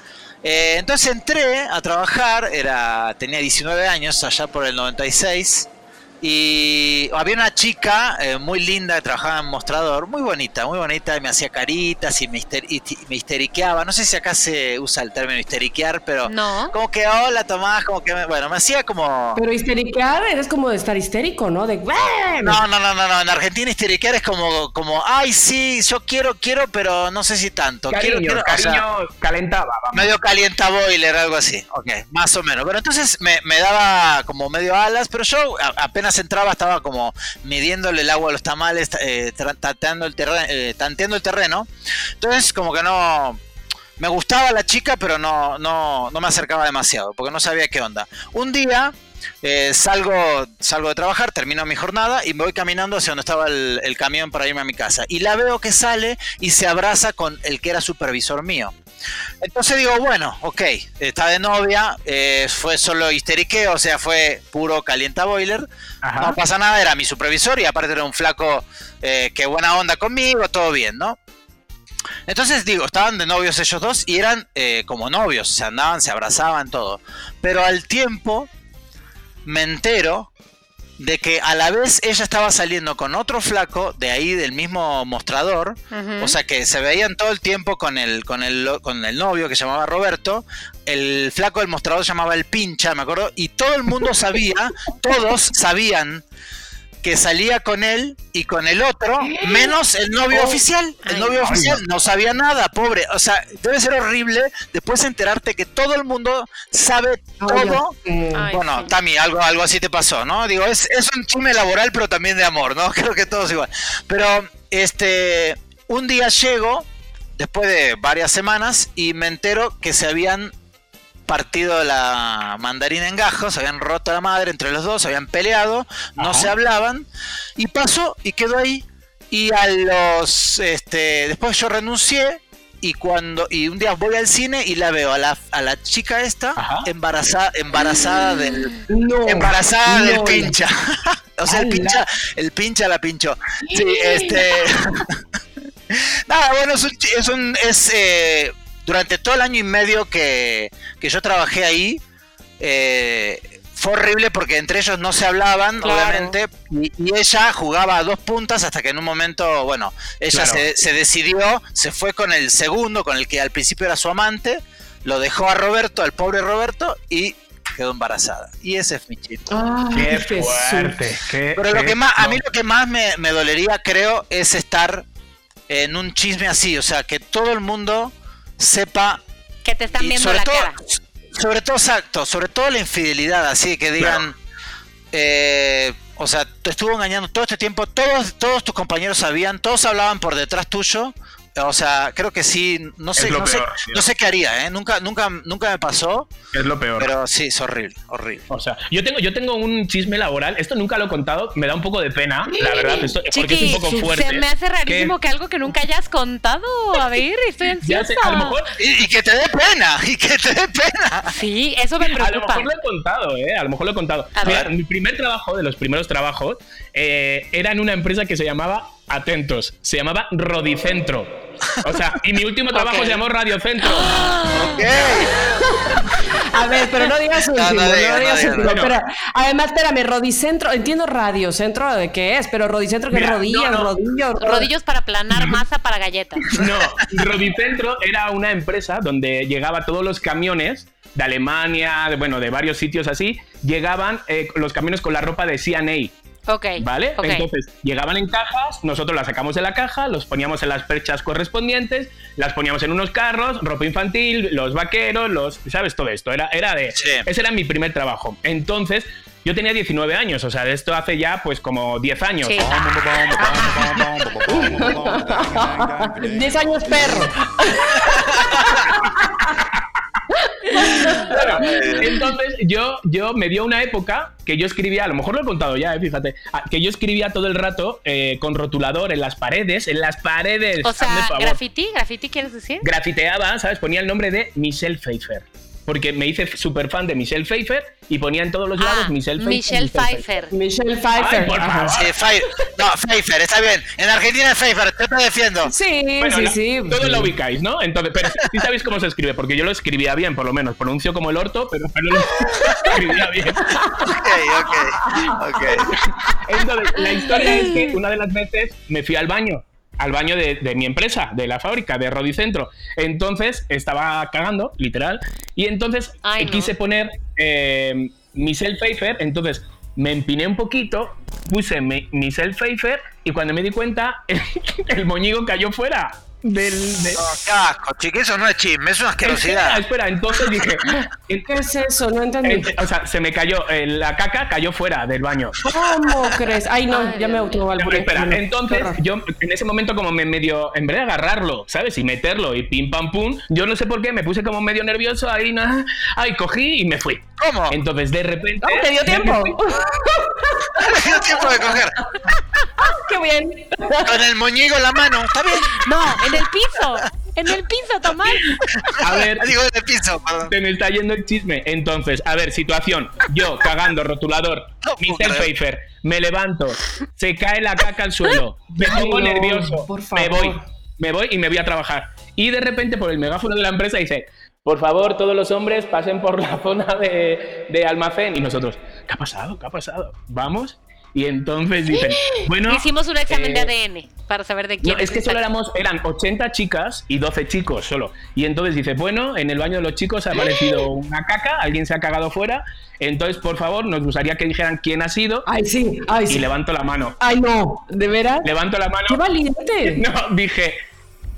Eh, entonces entré a trabajar, era, tenía 19 años, allá por el 96. Y había una chica eh, muy linda que trabajaba en mostrador, muy bonita, muy bonita, y me hacía caritas y me, hister- y me histeriqueaba. No sé si acá se usa el término histeriquear, pero No. como que hola Tomás, como que, me- bueno, me hacía como... Pero histericar eres como de estar histérico, ¿no? De "Bueno". No, no, no, no, no, en Argentina histeriquear es como, como, ay, sí, yo quiero, quiero, pero no sé si tanto. Cariño, quiero, quiero, o sea, cariño, calentaba. vamos. medio calienta boiler, algo así. Ok, más o menos. Pero entonces me, me daba como medio alas, pero yo a- entraba estaba como midiéndole el agua a los tamales, eh, tanteando, el terreno, eh, el terreno. Entonces como que no... Me gustaba la chica, pero no, no, no me acercaba demasiado, porque no sabía qué onda. Un día eh, salgo, salgo de trabajar, termino mi jornada y me voy caminando hacia donde estaba el, el camión para irme a mi casa. Y la veo que sale y se abraza con el que era supervisor mío. Entonces digo, bueno, ok, está de novia, eh, fue solo histeriqueo, o sea, fue puro calienta boiler. Ajá. No pasa nada, era mi supervisor y aparte era un flaco eh, que buena onda conmigo, todo bien, ¿no? Entonces digo, estaban de novios ellos dos y eran eh, como novios, se andaban, se abrazaban, todo. Pero al tiempo me entero de que a la vez ella estaba saliendo con otro flaco de ahí del mismo mostrador, o sea que se veían todo el tiempo con el, con el, con el novio que se llamaba Roberto, el flaco del mostrador se llamaba el pincha, me acuerdo, y todo el mundo sabía, todos sabían que salía con él y con el otro, menos el novio oficial. El Ay. novio oficial no sabía nada, pobre. O sea, debe ser horrible después enterarte que todo el mundo sabe todo. Ay, Bueno, sí. Tami, algo, algo así te pasó, ¿no? Digo, es, es un chisme laboral, pero también de amor, ¿no? Creo que todos igual. Pero, este, un día llego, después de varias semanas, y me entero que se habían partido la mandarina en gajos, habían roto la madre entre los dos, se habían peleado, no Ajá. se hablaban, y pasó y quedó ahí. Y a los, este, después yo renuncié. Y cuando y un día voy al cine y la veo a la, a la chica esta Ajá. embarazada embarazada del no. embarazada del pincha. o sea, el pincha, el pincha la pinchó. Sí, este. Nada, bueno, es un, chi- es un- es, eh, durante todo el año y medio que, que yo trabajé ahí, eh, fue horrible porque entre ellos no se hablaban, Claro. obviamente, y, y ella jugaba a dos puntas hasta que en un momento, bueno, ella Claro. se, se decidió, se fue con el segundo, con el que al principio era su amante, lo dejó a Roberto, al pobre Roberto, y quedó embarazada. Y ese es mi chiste. Qué Jesús. fuerte. qué- Pero lo qué- que más, a mí lo que más me, me dolería, creo, es estar en un chisme así, o sea, que todo el mundo sepa Que te están viendo sobre la todo, cara. sobre todo exacto, sobre todo la infidelidad, así que digan, eh, o sea, te estuvo engañando todo este tiempo, todos, todos tus compañeros sabían, todos hablaban por detrás tuyo. O sea, creo que sí, no sé, lo no, sé, peor, tío. no sé qué haría, ¿eh? Nunca, nunca, nunca me pasó, Es lo peor. pero sí, es horrible, horrible. O sea, yo tengo, yo tengo un chisme laboral. Esto nunca lo he contado. Me da un poco de pena, la verdad. Esto, porque es un poco fuerte. se me hace rarísimo que- que algo que nunca hayas contado. A ver, estoy ya ansiosa. sé, a lo mejor, Y, y que te dé pena, y que te dé pena. Sí, eso me a lo preocupa. mejor lo he contado, ¿eh? A lo mejor lo he contado. A Mira, ver. mi primer trabajo, de los primeros trabajos, eh, era en una empresa que se llamaba, atentos, se llamaba Rodicentro. O sea, y mi último trabajo se llamó Radiocentro. Ok. A ver, pero no digas No, último, no no, digas, no digas último. No. Pero, además, espérame, Rodicentro, entiendo radiocentro de qué es, pero Rodicentro que Mira, rodillas, no, no. rodillas, Rodillos para planar masa para galletas. No, Rodicentro era una empresa donde llegaba todos los camiones de Alemania, de, bueno, de varios sitios así, llegaban eh, los camiones con la ropa de CNA. Ok. ¿Vale? ok. Entonces, llegaban en cajas, nosotros las sacamos de la caja, los poníamos en las perchas correspondientes, las poníamos en unos carros, ropa infantil, los vaqueros, los. ¿Sabes? Todo esto. Era, era de. Sí. Ese era mi primer trabajo. Entonces. Yo tenía 19 años, o sea, de esto hace ya pues como 10 años. Sí. 10 años perro. Bueno, entonces yo, yo me dio una época que yo escribía, a lo mejor lo he contado ya, eh, fíjate, ah, que yo escribía todo el rato eh, con rotulador en las paredes, en las paredes. O sea, graffiti, graffiti quieres decir? Grafiteaba, ¿sabes? Ponía el nombre de Michelle Pfeiffer. Porque me hice súper fan de Michelle Pfeiffer y ponía en todos los lados Ah, Michelle Pfeiffer. Michelle Pfeiffer. Michelle Ay, Pfeiffer. por Ajá. favor. Sí, Pfeiffer. No, Pfeiffer, está bien. En Argentina es Pfeiffer, te estoy defiendo. Sí, Bueno, sí, la- sí. Todo lo ubicáis, ¿no? Entonces, pero sí sabéis cómo se escribe, porque yo lo escribía bien, por lo menos. Pronuncio como el orto, pero, pero lo escribía bien. Ok, ok, ok. Entonces, la historia es que una de las veces me fui al baño, al baño de, de mi empresa, de la fábrica, de Rodicentro. Entonces estaba cagando, literal, y entonces Ay, no. quise poner eh, Michelle Pfeiffer, entonces me empiné un poquito, puse mi- Michelle Pfeiffer y cuando me di cuenta, el, el moñigo cayó fuera del... de- No, casco, chique, eso no es chisme, es una Espera, asquerosidad. espera, entonces dije... ¿Qué es eso? No entendí. eh, o sea, se me cayó, eh, la caca cayó fuera del baño. ¿Cómo crees? Ay, no, Ay, ya me Dios autovalvoré. Espera, No, entonces yo en ese momento como me medio, en vez de agarrarlo, ¿sabes? Y meterlo y pim pam pum, yo no sé por qué me puse como medio nervioso ahí, ¿no? ay, cogí y me fui. ¿Cómo? Entonces de repente... No, te dio tiempo. Me dio tiempo de coger. Qué bien. Con el moñigo en la mano, está bien. No, en el piso. En el piso, Tomás. A ver, Digo en el piso, perdón. se me está yendo el chisme. Entonces, a ver, situación. Yo cagando, rotulador, No Mr. Pfeiffer, me levanto, se cae la caca al suelo, me pongo no, nervioso, por me voy, me voy y me voy a trabajar. Y de repente por el megáfono de la empresa dice, por favor, todos los hombres pasen por la zona de, de almacén. Y nosotros, ¿qué ha pasado? ¿Qué ha pasado? Vamos. Y entonces dicen, bueno... Hicimos un examen eh, de ADN para saber de quién no, es que solo éramos, eran 80 chicas y 12 chicos solo. Y entonces dice, bueno, en el baño de los chicos ha aparecido una caca, alguien se ha cagado fuera. Entonces, por favor, nos gustaría que dijeran quién ha sido. Ay, sí, ay, Y sí. levanto la mano. Ay, no, ¿de veras? Levanto la mano. ¡Qué valiente! No, dije,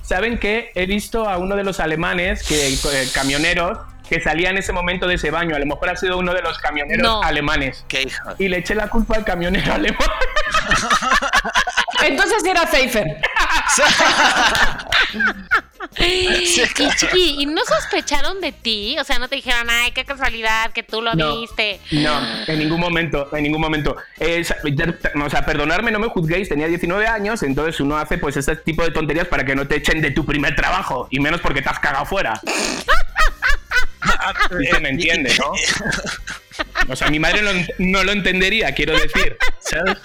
¿saben qué? He visto a uno de los alemanes, que, eh, camioneros, que salía en ese momento de ese baño. A lo mejor ha sido uno de los camioneros No. alemanes. Qué hijo. Y le eché la culpa al camionero alemán. Entonces era Pfeiffer. Sí, Y, claro. chiqui, ¿y no sospecharon de ti? O sea, no te dijeron, ay, qué casualidad que tú lo No. viste. No, en ningún momento, en ningún momento. Eh, o sea, perdonarme, no me juzguéis, tenía 19 años, entonces uno hace pues este tipo de tonterías para que no te echen de tu primer trabajo, y menos porque te has cagado fuera. Se me entiende, ¿no? O sea, mi madre no, no lo entendería, quiero decir, ¿sabes?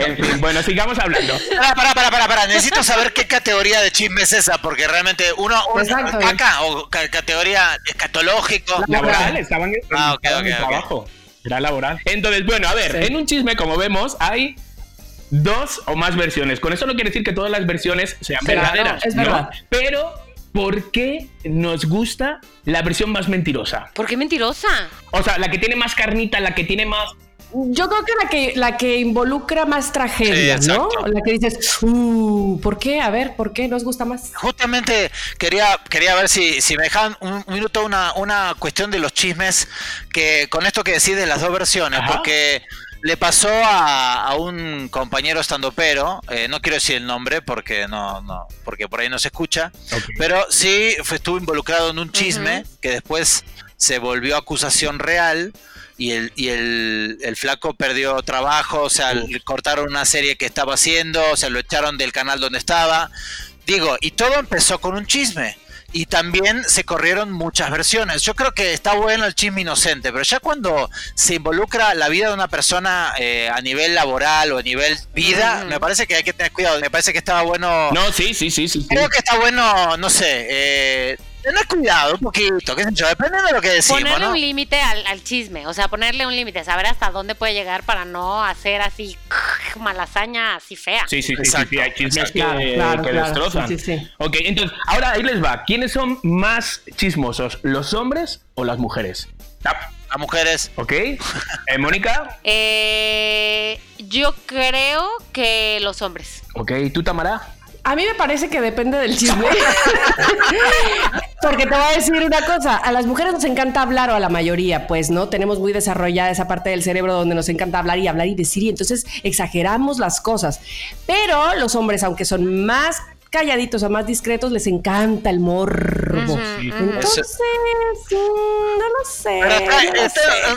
En fin, bueno, sigamos hablando. Pará, pará, pará, pará, pará. Necesito saber qué categoría de chisme es esa, porque realmente uno, uno caca o ca- categoría escatológico. Laboral, estaban, Ah, en ok. trabajo. Era laboral. Entonces, bueno, a ver, Sí. en un chisme, como vemos, hay dos o más versiones. Con eso no quiere decir que todas las versiones sean Claro, verdaderas. es ¿no? verdad. Pero, ¿por qué nos gusta la versión más mentirosa? ¿Por qué mentirosa? O sea, la que tiene más carnita, la que tiene más. Yo creo que la que la que involucra más tragedia, Sí, ¿no? La que dices, uh, ¿por qué? A ver, ¿por qué nos gusta más? Justamente quería, quería ver si, si me dejaban un minuto una, una cuestión de los chismes que con esto que decís de las dos versiones, Ajá. porque le pasó a, a un compañero estandopero, eh, no quiero decir el nombre porque no, no, porque por ahí no se escucha, pero sí fue, estuvo involucrado en un chisme que después se volvió acusación real y el, y el, el flaco perdió trabajo, o sea, le cortaron una serie que estaba haciendo, o sea, lo echaron del canal donde estaba. Digo, y todo empezó con un chisme. Y también se corrieron muchas versiones. Yo creo que está bueno el chisme inocente, pero ya cuando se involucra la vida de una persona eh, a nivel laboral o a nivel vida, me parece que hay que tener cuidado. Me parece que estaba bueno. No, sí, sí, sí, sí. sí. Creo que está bueno, no sé, eh, tener cuidado un poquito, qué sé yo, dependiendo de lo que decimos, Ponerle ¿no? un límite al, al chisme, o sea, ponerle un límite, saber hasta dónde puede llegar para no hacer así malasaña así fea. Sí, sí, sí, sí, Exacto, sí, hay chismes que, Claro, claro, que claro, destrozan. sí, sí, sí. Ok, entonces, ahora ahí les va. ¿Quiénes son más chismosos, los hombres o las mujeres? Ah, A mujeres. Ok. Eh, Mónica. Eh, yo creo que los hombres. Ok. ¿Tú, Tamara? A mí me parece que depende del chisme. Porque te voy a decir una cosa, a las mujeres nos encanta hablar o a la mayoría, pues, ¿no? Tenemos muy desarrollada esa parte del cerebro donde nos encanta hablar y hablar y decir y entonces exageramos las cosas. Pero los hombres, aunque son más calladitos o más discretos, les encanta el morbo. Entonces, no lo sé.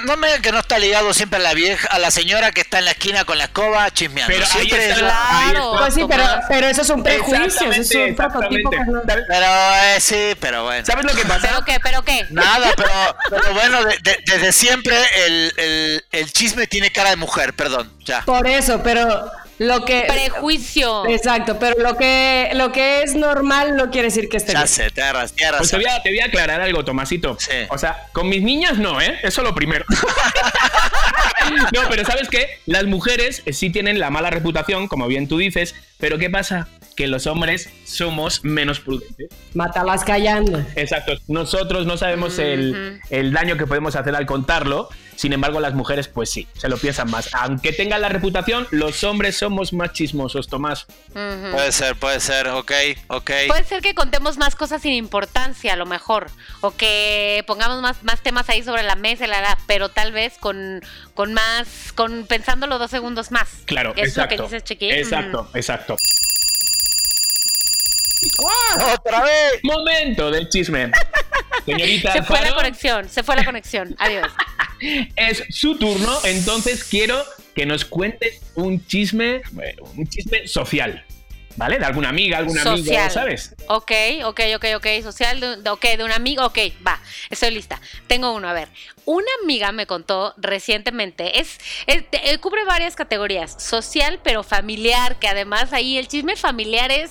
no, me digan que no está ligado siempre a la vieja, a la señora que está en la esquina con la escoba chismeando. Pero siempre claro. Pues sí, pero, pero eso es un prejuicio, eso es un prototipo. Pero eh, sí, pero bueno. ¿Sabes lo que pasa? ¿Pero qué? ¿Pero qué? Nada, pero, pero bueno, desde siempre el, el, el chisme tiene cara de mujer, perdón, ya. Por eso, pero lo que prejuicio. Exacto, pero lo que lo que es normal no quiere decir que esté ya bien. sé, te agarras, te agarras. Pues te voy, a, te voy a aclarar algo, Tomasito. Sí. O sea, con mis niñas no, ¿eh? Eso lo primero. no, pero ¿sabes qué? Las mujeres sí tienen la mala reputación, como bien tú dices, pero ¿qué pasa? Que los hombres somos menos prudentes. Mátalas callando. Exacto. Nosotros no sabemos el, el daño que podemos hacer al contarlo. Sin embargo, las mujeres, pues sí, se lo piensan más. Aunque tengan la reputación, los hombres somos más chismosos, Tomás. Puede ser, puede ser, ok, ok. Puede ser que contemos más cosas sin importancia, a lo mejor. O que pongamos más, más temas ahí sobre la mesa, la, la, pero tal vez con, con más, con pensándolo dos segundos más. Claro, Eso exacto. es lo que dices, Chiqui. Exacto, exacto. ¡Otra vez! Momento del chisme. Señorita Se fue la conexión, se fue la conexión. Adiós. Es su turno, entonces quiero que nos cuentes un chisme, un chisme social. ¿Vale? De alguna amiga, algún amigo, Social. ¿sabes? Ok, ok, ok, ok. Social, de- ok, de un amigo. Ok, va, estoy lista. Tengo uno, a ver. Una amiga me contó recientemente, es, eh, cubre varias categorías, social pero familiar, que además ahí el chisme familiar es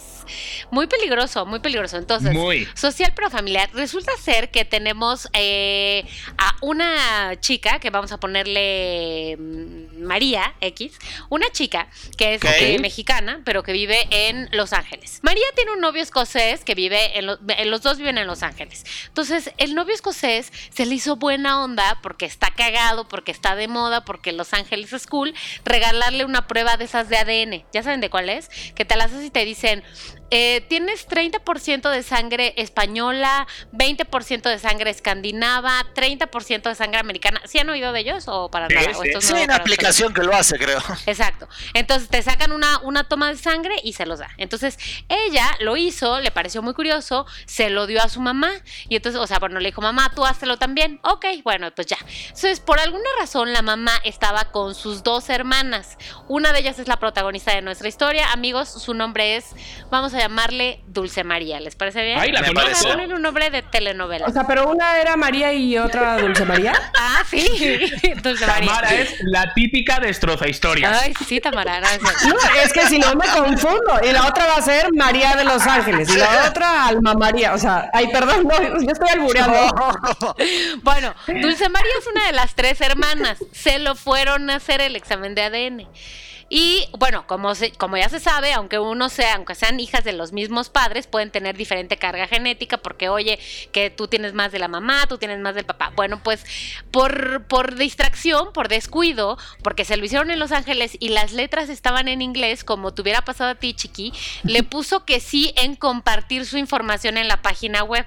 muy peligroso, muy peligroso. Entonces, Muy. social pero familiar. Resulta ser que tenemos eh, a una chica, que vamos a ponerle mm, María X, una chica que es eh, mexicana, pero que vive en Los Ángeles. María tiene un novio escocés que vive en, lo- en los dos viven en Los Ángeles. Entonces, el novio escocés se le hizo buena onda porque está cagado, porque está de moda, porque Los Ángeles es cool, regalarle una prueba de esas de ADN. ¿Ya saben de cuál es? Que te las haces y te dicen, eh, tienes 30% de sangre española, 20% de sangre escandinava, 30% de sangre americana. ¿Sí han oído de ellos o para Sí, nada? sí. ¿O esto es Sí, hay una ustedes? aplicación que lo hace, creo. Exacto. Entonces te sacan una, una toma de sangre y se los da. Entonces ella lo hizo, le pareció muy curioso, se lo dio a su mamá. Y entonces, o sea, bueno, le dijo, mamá, tú háztelo también. Ok, bueno, pues ya. Entonces, por alguna razón, la mamá estaba con sus dos hermanas. Una de ellas es la protagonista de nuestra historia. Amigos, su nombre es, vamos a llamarle Dulce María. ¿Les parece bien? Ay, la Me conozco. Vamos a parece. ponerle un nombre de telenovela. O sea, pero una era María y otra Dulce María. ah, sí. Dulce María. Tamara es la típica destroza historias. Ay, sí, Tamara. no, es cierto. No, es que si no me confundo. Y la otra va a ser María de los Ángeles. Y la otra Alma María. O sea, ay, perdón, no, yo estoy albureando. Bueno, Dulce María es una de las tres hermanas. Se lo fueron a hacer el examen de ADN. Y bueno, como, se- como ya se sabe, aunque uno sea, aunque sean hijas de los mismos padres, pueden tener diferente carga genética, porque oye, que tú tienes más de la mamá, tú tienes más del papá. Bueno, pues por, por distracción, por descuido, porque se lo hicieron en Los Ángeles y las letras estaban en inglés, como te hubiera pasado a ti, Chiqui, le puso que sí en compartir su información en la página web.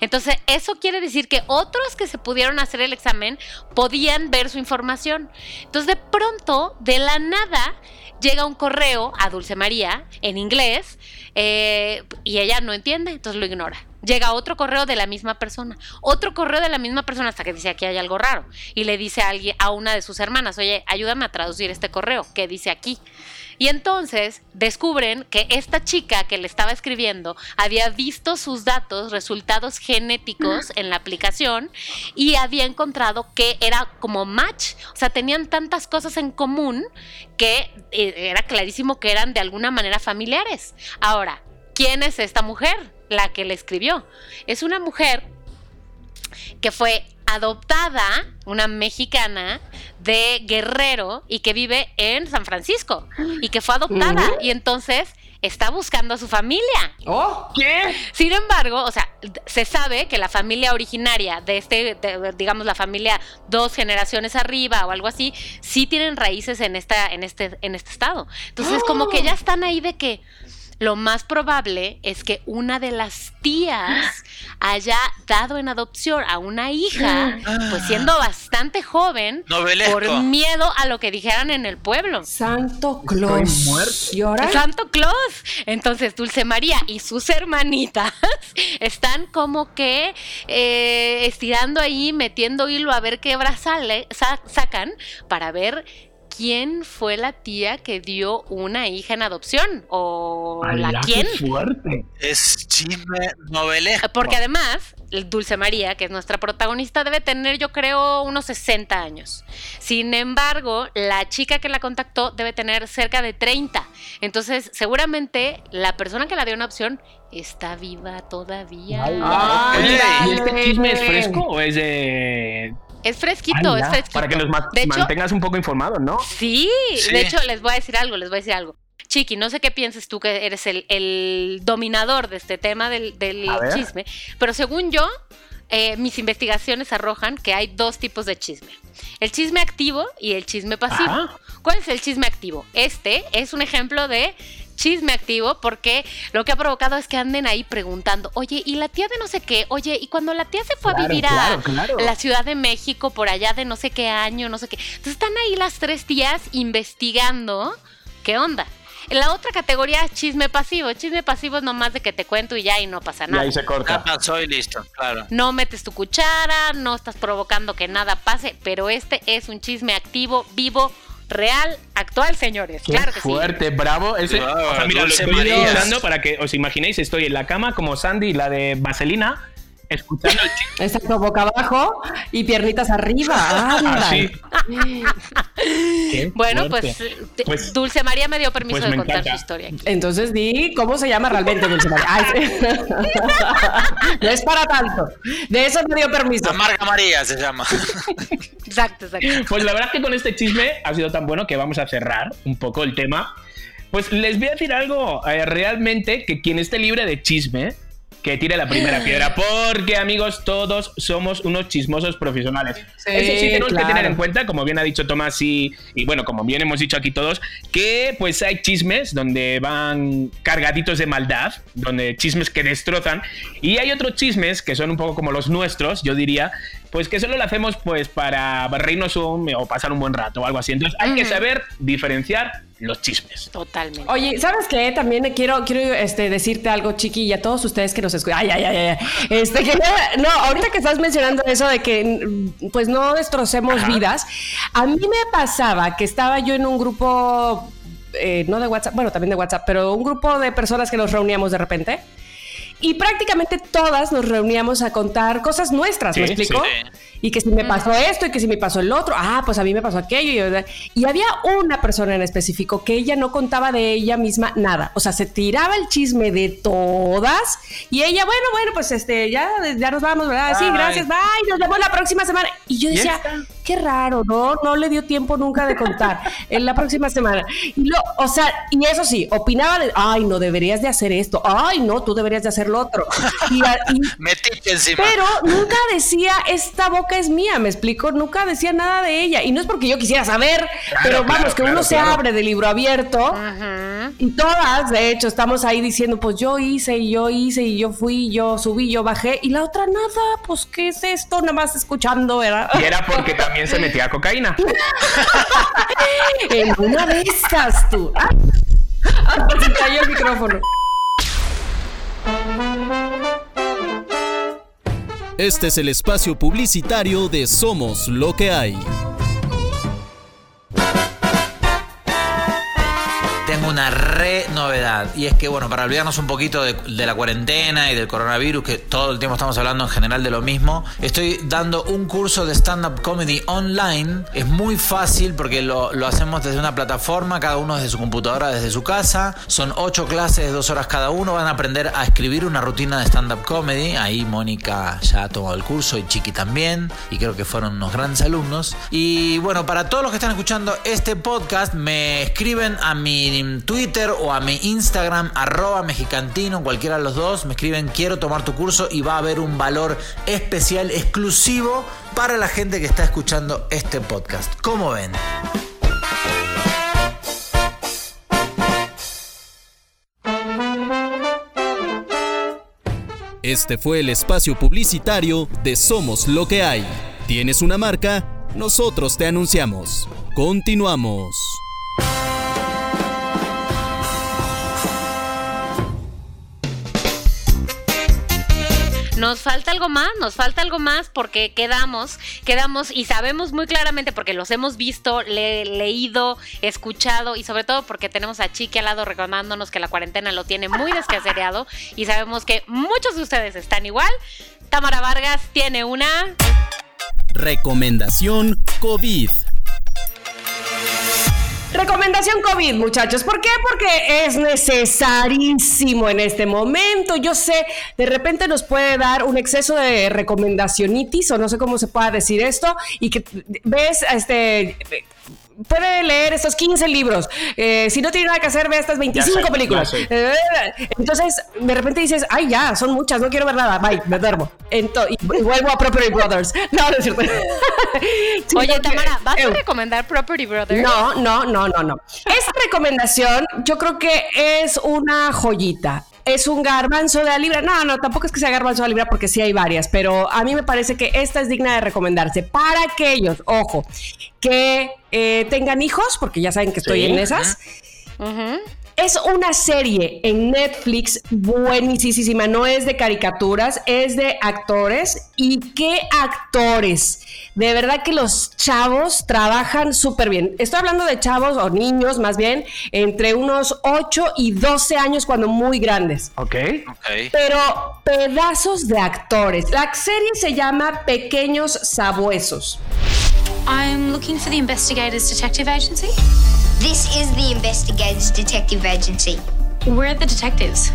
Entonces, eso quiere decir que otros que se pudieron hacer el examen podían ver su información. Entonces, de pronto, de la nada, llega un correo a Dulce María en inglés eh, y ella no entiende, entonces lo ignora. Llega otro correo de la misma persona, otro correo de la misma persona hasta que dice aquí hay algo raro y le dice a alguien, a una de sus hermanas, oye, ayúdame a traducir este correo, ¿qué dice aquí? Y entonces descubren que esta chica que le estaba escribiendo había visto sus datos, resultados genéticos en la aplicación y había encontrado que era como match, o sea, tenían tantas cosas en común que eh, era clarísimo que eran de alguna manera familiares. Ahora, ¿quién es esta mujer? La que le escribió. Es una mujer que fue adoptada, una mexicana de Guerrero y que vive en San Francisco y que fue adoptada y entonces está buscando a su familia. ¿Oh? ¿Qué? Sin embargo, o sea, se sabe que la familia originaria de este, digamos, la familia dos generaciones arriba o algo así, sí tienen raíces en esta, en este, en este estado. Entonces, como que ya están ahí de que lo más probable es que una de las tías haya dado en adopción a una hija, pues siendo bastante joven, por miedo a lo que dijeran en el pueblo. Santo Claus. ¿Y ahora? Santo Claus. Entonces, Dulce María y sus hermanitas están como que eh, estirando ahí, metiendo hilo a ver qué brazales sacan para ver quién fue la tía que dio una hija en adopción o la quién. Fuerte. Es chisme novelesco. Porque además, Dulce María, que es nuestra protagonista, debe tener yo creo unos 60 años. Sin embargo, la chica que la contactó debe tener cerca de 30. Entonces, seguramente la persona que la dio una opción está viva todavía. ¿Y este chisme es fresco o es de es fresquito, es fresquito. Para que nos mantengas un poco informados, ¿no? Sí, de hecho, les voy a decir algo, les voy a decir algo. Chiqui, no sé qué piensas tú que eres el, dominador de este tema del, chisme, pero según yo, eh, mis investigaciones arrojan que hay dos tipos de chisme. El chisme activo y el chisme pasivo. ¿Cuál es el chisme activo? Este es un ejemplo de chisme activo porque lo que ha provocado es que anden ahí preguntando, oye, ¿y la tía de no sé qué? Oye, ¿y cuando la tía se fue a vivir a la Ciudad de México por allá de no sé qué año, no sé qué? Entonces están ahí las tres tías investigando qué onda. En la otra categoría chisme pasivo. Chisme pasivo es nomás de que te cuento y ya y no pasa nada. Y ahí se corta. pasó y listo, claro. No metes tu cuchara, no estás provocando que nada pase, pero este es un chisme activo, vivo, real, actual, señores. claro que fuerte, bravo. Ese, o sea, mira, lo estoy usando para que os imaginéis, estoy en la cama como Sandy, la de Vaselina, escuchando el chiste. Exacto, boca abajo y piernitas arriba. Bueno, pues, pues, Dulce María me dio permiso pues de contar su historia. Entonces di cómo se llama realmente Dulce María. no es para tanto. De eso me dio permiso. Amarga María se llama. exacto, exacto. Pues la verdad es que con este chisme ha sido tan bueno que vamos a cerrar un poco el tema. Pues les voy a decir algo, eh, realmente que quien esté libre de chisme que tire la primera piedra, porque amigos, todos somos unos chismosos profesionales. Eso sí tenemos que tener en cuenta, como bien ha dicho Tomás y, y, bueno, como bien hemos dicho aquí todos, que pues hay chismes donde van cargaditos de maldad, donde chismes que destrozan, y hay otros chismes que son un poco como los nuestros, yo diría, pues que solo lo hacemos pues para reírnos un, o pasar un buen rato o algo así. Entonces hay que saber diferenciar los chismes. Totalmente. Oye, ¿sabes qué? También quiero, quiero este, decirte algo, Chiqui, y a todos ustedes que nos escuchan. Ay, ay, ay, ay. Este, que, no, ahorita que estás mencionando eso de que pues no destrocemos vidas, a mí me pasaba que estaba yo en un grupo, eh, no de WhatsApp, bueno, también de WhatsApp, pero un grupo de personas que nos reuníamos de repente. Y prácticamente todas nos reuníamos a contar cosas nuestras, ¿me explico? Y que si me pasó esto y que si me pasó el otro, ah, pues a mí me pasó aquello. Y, y había una persona en específico que ella no contaba de ella misma nada. O sea, se tiraba el chisme de todas y ella, bueno, bueno, pues este, ya, ya nos vamos, ¿verdad? Sí, gracias, bye, nos vemos la próxima semana. Y yo decía, qué raro, ¿no? No le dio tiempo nunca de contar en la próxima semana. Y lo, o sea, y eso sí, opinaba de, ay, no deberías de hacer esto, ay, no, tú deberías de hacer lo otro. Y, encima. Pero nunca decía, esta boca es mía, me explico, nunca decía nada de ella. Y no es porque yo quisiera saber, pero vamos, que uno se abre de libro abierto. Y todas, de hecho, estamos ahí diciendo, pues yo hice y yo hice y yo fui, yo subí, yo bajé. Y la otra, nada, pues ¿qué es esto? Nada más escuchando, ¿verdad? Y era porque también se metía cocaína. en una de esas, tú. Ah, hasta se cayó el micrófono. Este es el espacio publicitario de Somos lo que hay. Y es que, bueno, para olvidarnos un poquito de, la cuarentena y del coronavirus, que todo el tiempo estamos hablando en general de lo mismo, estoy dando un curso de stand-up comedy online. Es muy fácil porque lo, hacemos desde una plataforma, cada uno desde su computadora, desde su casa. Son ocho clases, dos horas cada uno. Van a aprender a escribir una rutina de stand-up comedy. Ahí Mónica ya ha tomado el curso y Chiqui también. Y creo que fueron unos grandes alumnos. Y bueno, para todos los que están escuchando este podcast, me escriben a mi Twitter o a mi Instagram, arroba mexicantino, cualquiera de los dos. Me escriben quiero tomar tu curso y va a haber un valor especial, exclusivo para la gente que está escuchando este podcast. ¿Cómo ven? Este fue el espacio publicitario de Somos lo que hay. ¿Tienes una marca? Nosotros te anunciamos. Continuamos. Nos falta algo más, nos falta algo más porque quedamos, quedamos y sabemos muy claramente porque los hemos visto, leído, escuchado y sobre todo porque tenemos a Chiqui al lado recordándonos que la cuarentena lo tiene muy descasereado y sabemos que muchos de ustedes están igual. Tamara Vargas tiene una recomendación COVID. Recomendación COVID, muchachos. ¿Por qué? Porque es necesarísimo en este momento. Yo sé, de repente nos puede dar un exceso de recomendacionitis, o no sé cómo se pueda decir esto, y que ves este puede leer estos 15 libros. Eh, si no tiene nada que hacer, ve estas 25 películas. Eh, entonces, de repente dices, ay, ya, son muchas, no quiero ver nada. Bye, me duermo. y, vuelvo a Property Brothers. No, no es cierto. Oye, Tamara, ¿vas a recomendar Property Brothers? No, no, no, no, no. Esta recomendación yo creo que es una joyita es un garbanzo de la libra. No, no, tampoco es que sea garbanzo de la libra porque sí hay varias, pero a mí me parece que esta es digna de recomendarse para aquellos, ojo, que eh, tengan hijos, porque ya saben que estoy en esas. Es una serie en Netflix buenísima, no es de caricaturas, es de actores. ¿Y qué actores? De verdad que los chavos trabajan súper bien. Estoy hablando de chavos o niños más bien, entre unos 8 y 12 años cuando muy grandes. Ok. Ok. Pero pedazos de actores. La serie se llama Pequeños Sabuesos. I'm looking for the Investigators Detective Agency. This is the Investigators Detective Agency. Where are the detectives?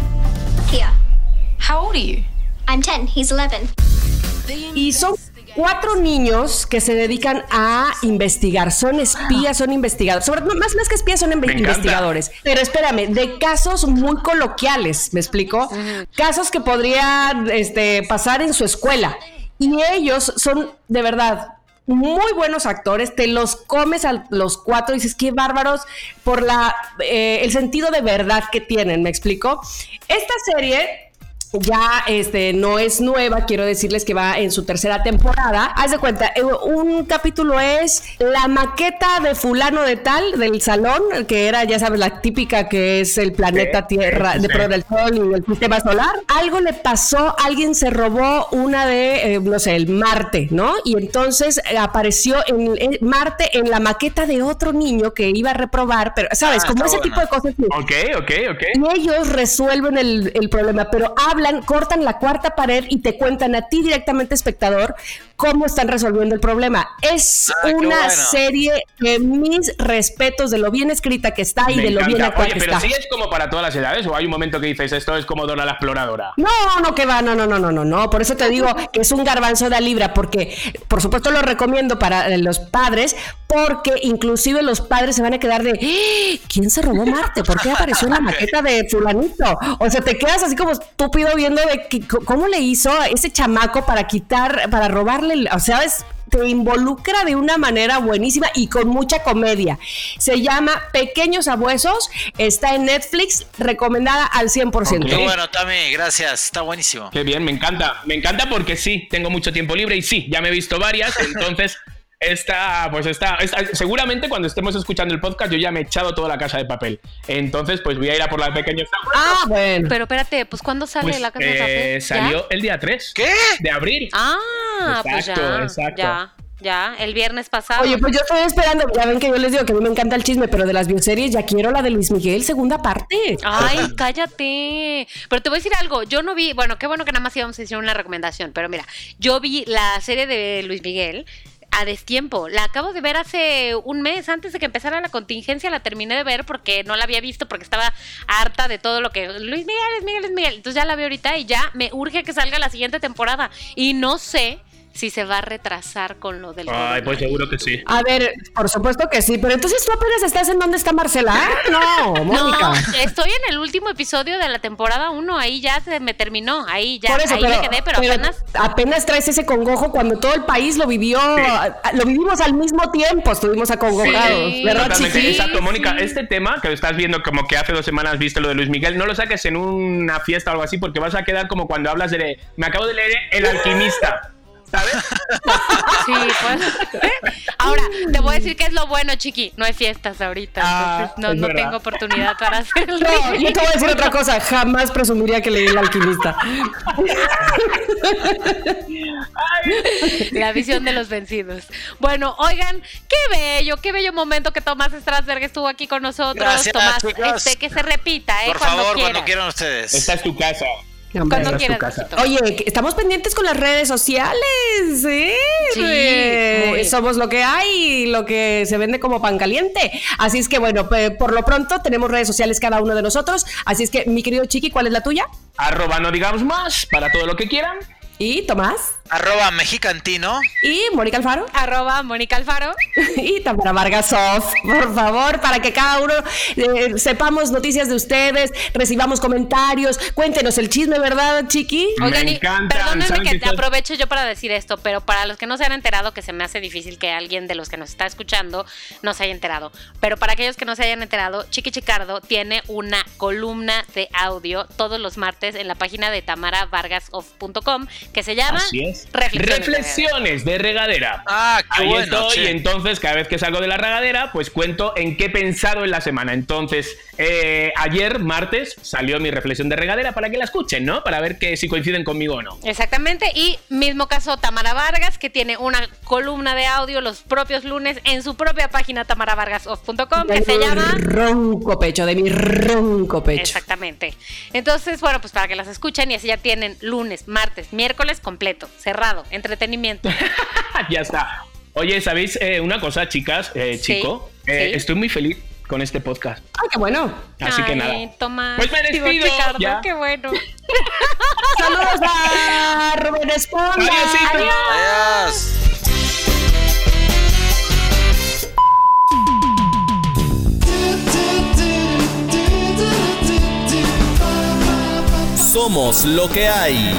Here. How old are you? I'm 10, he's 11. Y son cuatro niños que se dedican a investigar. Son espías, son investigadores. Sobre, más, más que espías, son investigadores. Pero espérame, de casos muy coloquiales, ¿me explico? Casos que podrían este, pasar en su escuela. Y ellos son, de verdad, muy buenos actores, te los comes a los cuatro dices, qué bárbaros por la, eh, el sentido de verdad que tienen, ¿me explico? Esta serie ya este, no es nueva, quiero decirles que va en su tercera temporada. Haz de cuenta, eh, un capítulo es la maqueta de fulano de tal, del salón, que era, ya sabes, la típica que es el planeta Tierra, de pro del Sol y el sistema solar. Algo le pasó, alguien se robó una de, eh, no sé, el Marte, ¿no? Y entonces apareció en, Marte en la maqueta de otro niño que iba a reprobar, pero, ¿sabes? Ah, Como ese tipo de cosas. Ok, ok, ok. Y ellos resuelven el, el problema, pero hablan, cortan la cuarta pared y te cuentan a ti directamente, espectador, cómo están resolviendo el problema. Es Ah, una bueno. serie que mis respetos de lo bien escrita que está y Me de lo bien actuada Oye, que pero está. sí es como para todas las edades o hay un momento que dices esto es como Dora la exploradora. No, no, que va, no, no, no, no, no, no. Por eso te digo que es un garbanzo de libra, porque por supuesto lo recomiendo para eh, los padres, porque inclusive los padres se van a quedar de "¡Ah! ¿quién se robó Marte? ¿Por qué apareció en la maqueta de fulanito? O sea, te quedas así como estúpido viendo de que, cómo le hizo a ese chamaco para quitar, para robarle, o sea, es te involucra de una manera buenísima y con mucha comedia. Se llama Pequeños Abuesos, está en Netflix, recomendada al 100%. Ok. Qué bueno, Tami, gracias. Está buenísimo. Qué bien, me encanta. Me encanta porque sí, tengo mucho tiempo libre y sí, ya me he visto varias, entonces esta, pues está, esta- seguramente cuando estemos escuchando el podcast yo ya me he echado toda la casa de papel. Entonces, pues voy a ir a por la pequeña Ah, bueno. Pero espérate, pues ¿cuándo sale Pues, la casa de eh, papel? ¿Ya? salió el día 3 ¿Qué? de abril. Ah, pues Exacto, ya, exacto. ya, ya, el viernes pasado. Oye, pues yo estoy esperando, ya ven que yo les digo que a mí me encanta el chisme, pero de las bioseries ya quiero la de Luis Miguel, segunda parte. Ay, cállate. Pero te voy a decir algo. Yo no vi, bueno, qué bueno que nada más íbamos a decir una recomendación, pero mira, yo vi la serie de Luis Miguel a destiempo. La acabo de ver hace un mes antes de que empezara la contingencia. La terminé de ver porque no la había visto, porque estaba harta de todo lo que Luis Miguel, Luis Miguel, Luis Miguel. Entonces ya la veo ahorita y ya me urge que salga la siguiente temporada. Y no sé si se va a retrasar con lo del Ay, pues seguro que sí. A ver, por supuesto que sí, pero entonces tú apenas estás en dónde está Marcela. No, Mónica. No, estoy en el último episodio de la temporada 1, ahí ya se me terminó, ahí ya, Por eso, ahí pero, me quedé, pero, pero apenas... apenas traes ese congojo cuando todo el país lo vivió, lo vivimos al mismo tiempo, estuvimos acongojados, Sí. ¿verdad, Totalmente, exacto, Mónica. sí. Este tema que estás viendo como que hace dos semanas viste lo de Luis Miguel, no lo saques en una fiesta o algo así porque vas a quedar como cuando hablas de... Me acabo de leer El Alquimista, ¿sabes? Sí, pues. Ahora, te voy a decir que es lo bueno, chiqui. No hay fiestas ahorita, Ah, entonces no, no tengo oportunidad para hacer el No, yo te voy a decir otra cosa, jamás presumiría que leí el alquimista. La visión de los vencidos. Bueno, oigan, qué bello, qué bello momento que Tomás Strasberg estuvo aquí con nosotros. Gracias, Tomás, chicos. este, que se repita, ¿eh? Por cuando favor, quieras. cuando quieran ustedes. Esta es tu casa. Hombre. Cuando quieras. casa. Oye, estamos pendientes con las redes sociales, ¿eh? Sí, Eh. Somos lo que hay, lo que se vende como pan caliente. Así es que, bueno, por lo pronto tenemos redes sociales cada uno de nosotros. Así es que, mi querido Chiqui, ¿cuál es la tuya? Arroba no digamos más para todo lo que quieran. Y Tomás. Arroba mexicantino. Y Mónica Alfaro. Arroba Mónica Alfaro. Y Tamara Vargas Off, por favor, para que cada uno eh, sepamos noticias de ustedes, recibamos comentarios, cuéntenos el chisme, ¿verdad, Chiqui? Me Oigan, y encantan, perdónenme ¿saben que tal? aprovecho yo para decir esto, pero para los que no se han enterado, que se me hace difícil que alguien de los que nos está escuchando no se haya enterado, pero para aquellos que no se hayan enterado, Chiqui Chicardo tiene una columna de audio todos los martes en la página de tamaravargasoff.com que se llama Así es. Reflexiones. de Reflexiones de regadera. Ah, qué Ahí bueno. estoy, che. y entonces cada vez que salgo de la regadera, pues cuento en qué he pensado en la semana. Entonces, eh, ayer, martes, salió mi reflexión de regadera para que la escuchen, ¿no? Para ver que si coinciden conmigo o no. Exactamente, y mismo caso Tamara Vargas, que tiene una columna de audio los propios lunes en su propia página tamaravargasoff.com que De se mi llama ronco pecho, de mi ronco pecho. Exactamente. Entonces, bueno, pues para que las escuchen y así ya tienen lunes, martes, miércoles completo, cerrado, entretenimiento. ya está. Oye, ¿sabéis eh, una cosa, chicas, eh, Sí, chico? Eh, sí. Estoy muy feliz con este podcast. Ay, qué bueno. Así que nada. Tomás, Pues me despido, Ricardo, ya. qué bueno. Saludos a Rubén Esponda. Adiósito. Adiós. Adiós. Somos lo que hay.